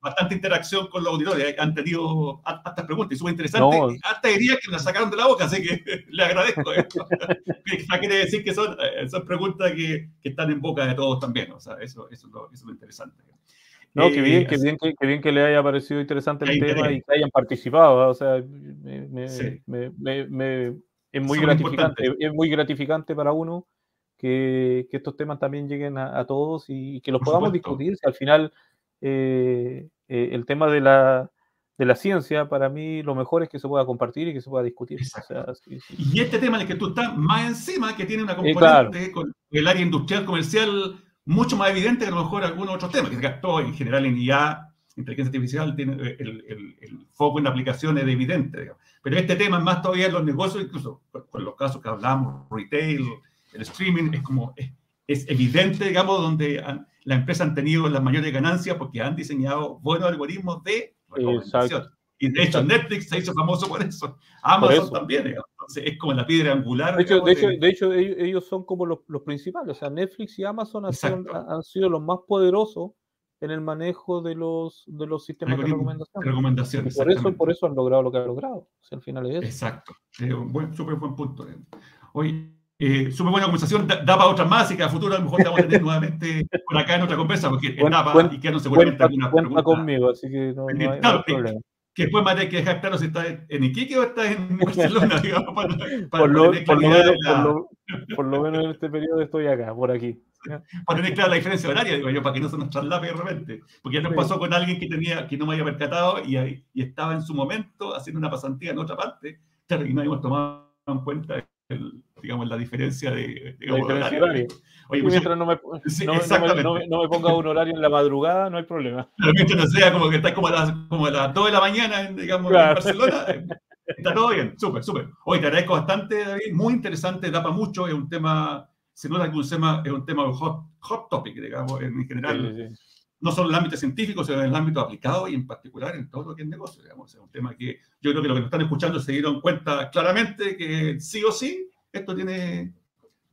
bastante interacción con los auditores, han tenido hartas preguntas y súper interesantes. No. Hasta diría que me sacaron de la boca, así que (laughs) le agradezco. Esto. (laughs) quiere decir que son, eh, son preguntas que, que, están en boca de todos también, o sea, eso, eso, es, lo, eso es lo interesante. No, qué bien, qué eh, bien, qué, bien que le haya parecido interesante el tema y que hayan participado. O sea, me, me, me, es muy gratificante, es muy gratificante para uno que, que estos temas también lleguen a, a todos y, que los podamos discutir. Si al final eh, eh, el tema de la, de la ciencia, para mí lo mejor es que se pueda compartir y que se pueda discutir. Y este tema en el que tú estás más encima, que tiene una eh, componente con el área industrial comercial mucho más evidente que a lo mejor algunos otros temas, que todo en general en IA, inteligencia artificial, tiene el, el, foco en aplicaciones de evidente. Pero este tema más todavía en los negocios, incluso con, los casos que hablamos, retail, el streaming, es como, es, es evidente, digamos, donde la empresa han tenido las mayores ganancias porque han diseñado buenos algoritmos de recomendación. Y de hecho Netflix se hizo famoso por eso. Amazon también, Entonces, es como la piedra angular. De hecho, de, hecho, ellos, son como los, principales. O sea, Netflix y Amazon han sido, los más poderosos en el manejo de los, de los sistemas de recomendación. por, eso, por eso han logrado lo que han logrado. O sea, al final es eso. Exacto. un buen, súper buen punto. Hoy eh, súper buena conversación, da, para otras más y que a futuro a lo mejor te vamos a tener (laughs) nuevamente por acá en otra conversa, porque etapa y que no seguramente alguna pregunta. conmigo, así que no, no hay, claro, problema. Que después me que dejar claro si estás en Iquique o estás en (laughs) Barcelona, digamos, para, para por, lo, por, lo menos, la... por, lo, por, lo, menos, en este periodo estoy acá, por aquí. (laughs) Para tener clara la diferencia horaria, digo yo, para que no se nos traslape de repente. Porque ya nos pasó con alguien que tenía que no me había percatado y, y estaba en su momento haciendo una pasantía en otra parte, y no habíamos tomado en cuenta digamos, la diferencia de, digamos, horario. Oye, mientras no me, no, me, ponga un horario en la madrugada, no hay problema. (laughs) Pero mientras no sea como que estás como a las, como a las 2 de la mañana, digamos, en Barcelona, eh, está todo bien, súper, súper. Hoy te agradezco bastante, David, muy interesante, da para mucho, es un tema, se nota que un tema, es un tema hot, hot topic, digamos, en general. No solo en el ámbito científico, sino en el ámbito aplicado y en particular en todo lo que es negocio. Digamos. Es un tema que yo creo que los que nos están escuchando se dieron cuenta claramente que sí o sí esto tiene,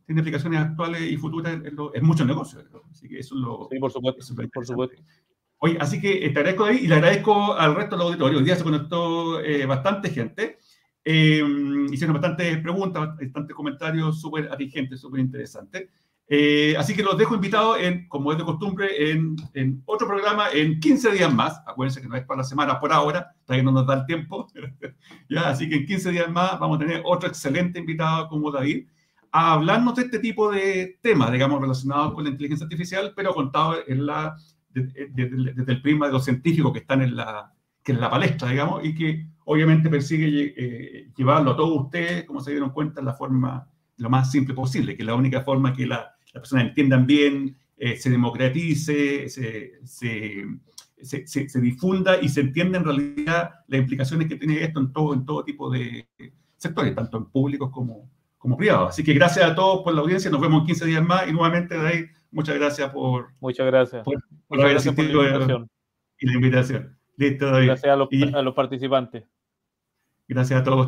tiene aplicaciones actuales y futuras en, muchos negocios. Así que eso es lo. Sí, por supuesto. Por supuesto. Oye, así que te agradezco ahí y le agradezco al resto del auditorio. Hoy día se conectó eh, bastante gente. Eh, hicieron bastantes preguntas, bastantes comentarios súper atingentes, súper interesantes. Eh, así que los dejo invitados, en, como es de costumbre, en, en, otro programa en 15 días más. Acuérdense que no es para la semana por ahora, todavía no nos da el tiempo. (laughs) ¿Ya? Así que en 15 días más vamos a tener otro excelente invitado como David a hablarnos de este tipo de temas, digamos, relacionados con la inteligencia artificial, pero contado en la, desde, el prisma de los científicos que están en la, que en la palestra, digamos, y que obviamente persigue eh, llevarlo a todos ustedes, como se dieron cuenta, en la forma lo más simple posible, que es la única forma que la las personas entiendan bien, eh, se democratice, se, se, se, difunda y se entienda en realidad las implicaciones que tiene esto en todo, en todo tipo de sectores, tanto en públicos como, como privados. Así que gracias a todos por la audiencia, nos vemos en 15 días más y nuevamente, ahí muchas gracias por, muchas gracias. por, haber asistido y la invitación. Listo, David. Gracias a los, a los participantes. Gracias a todos.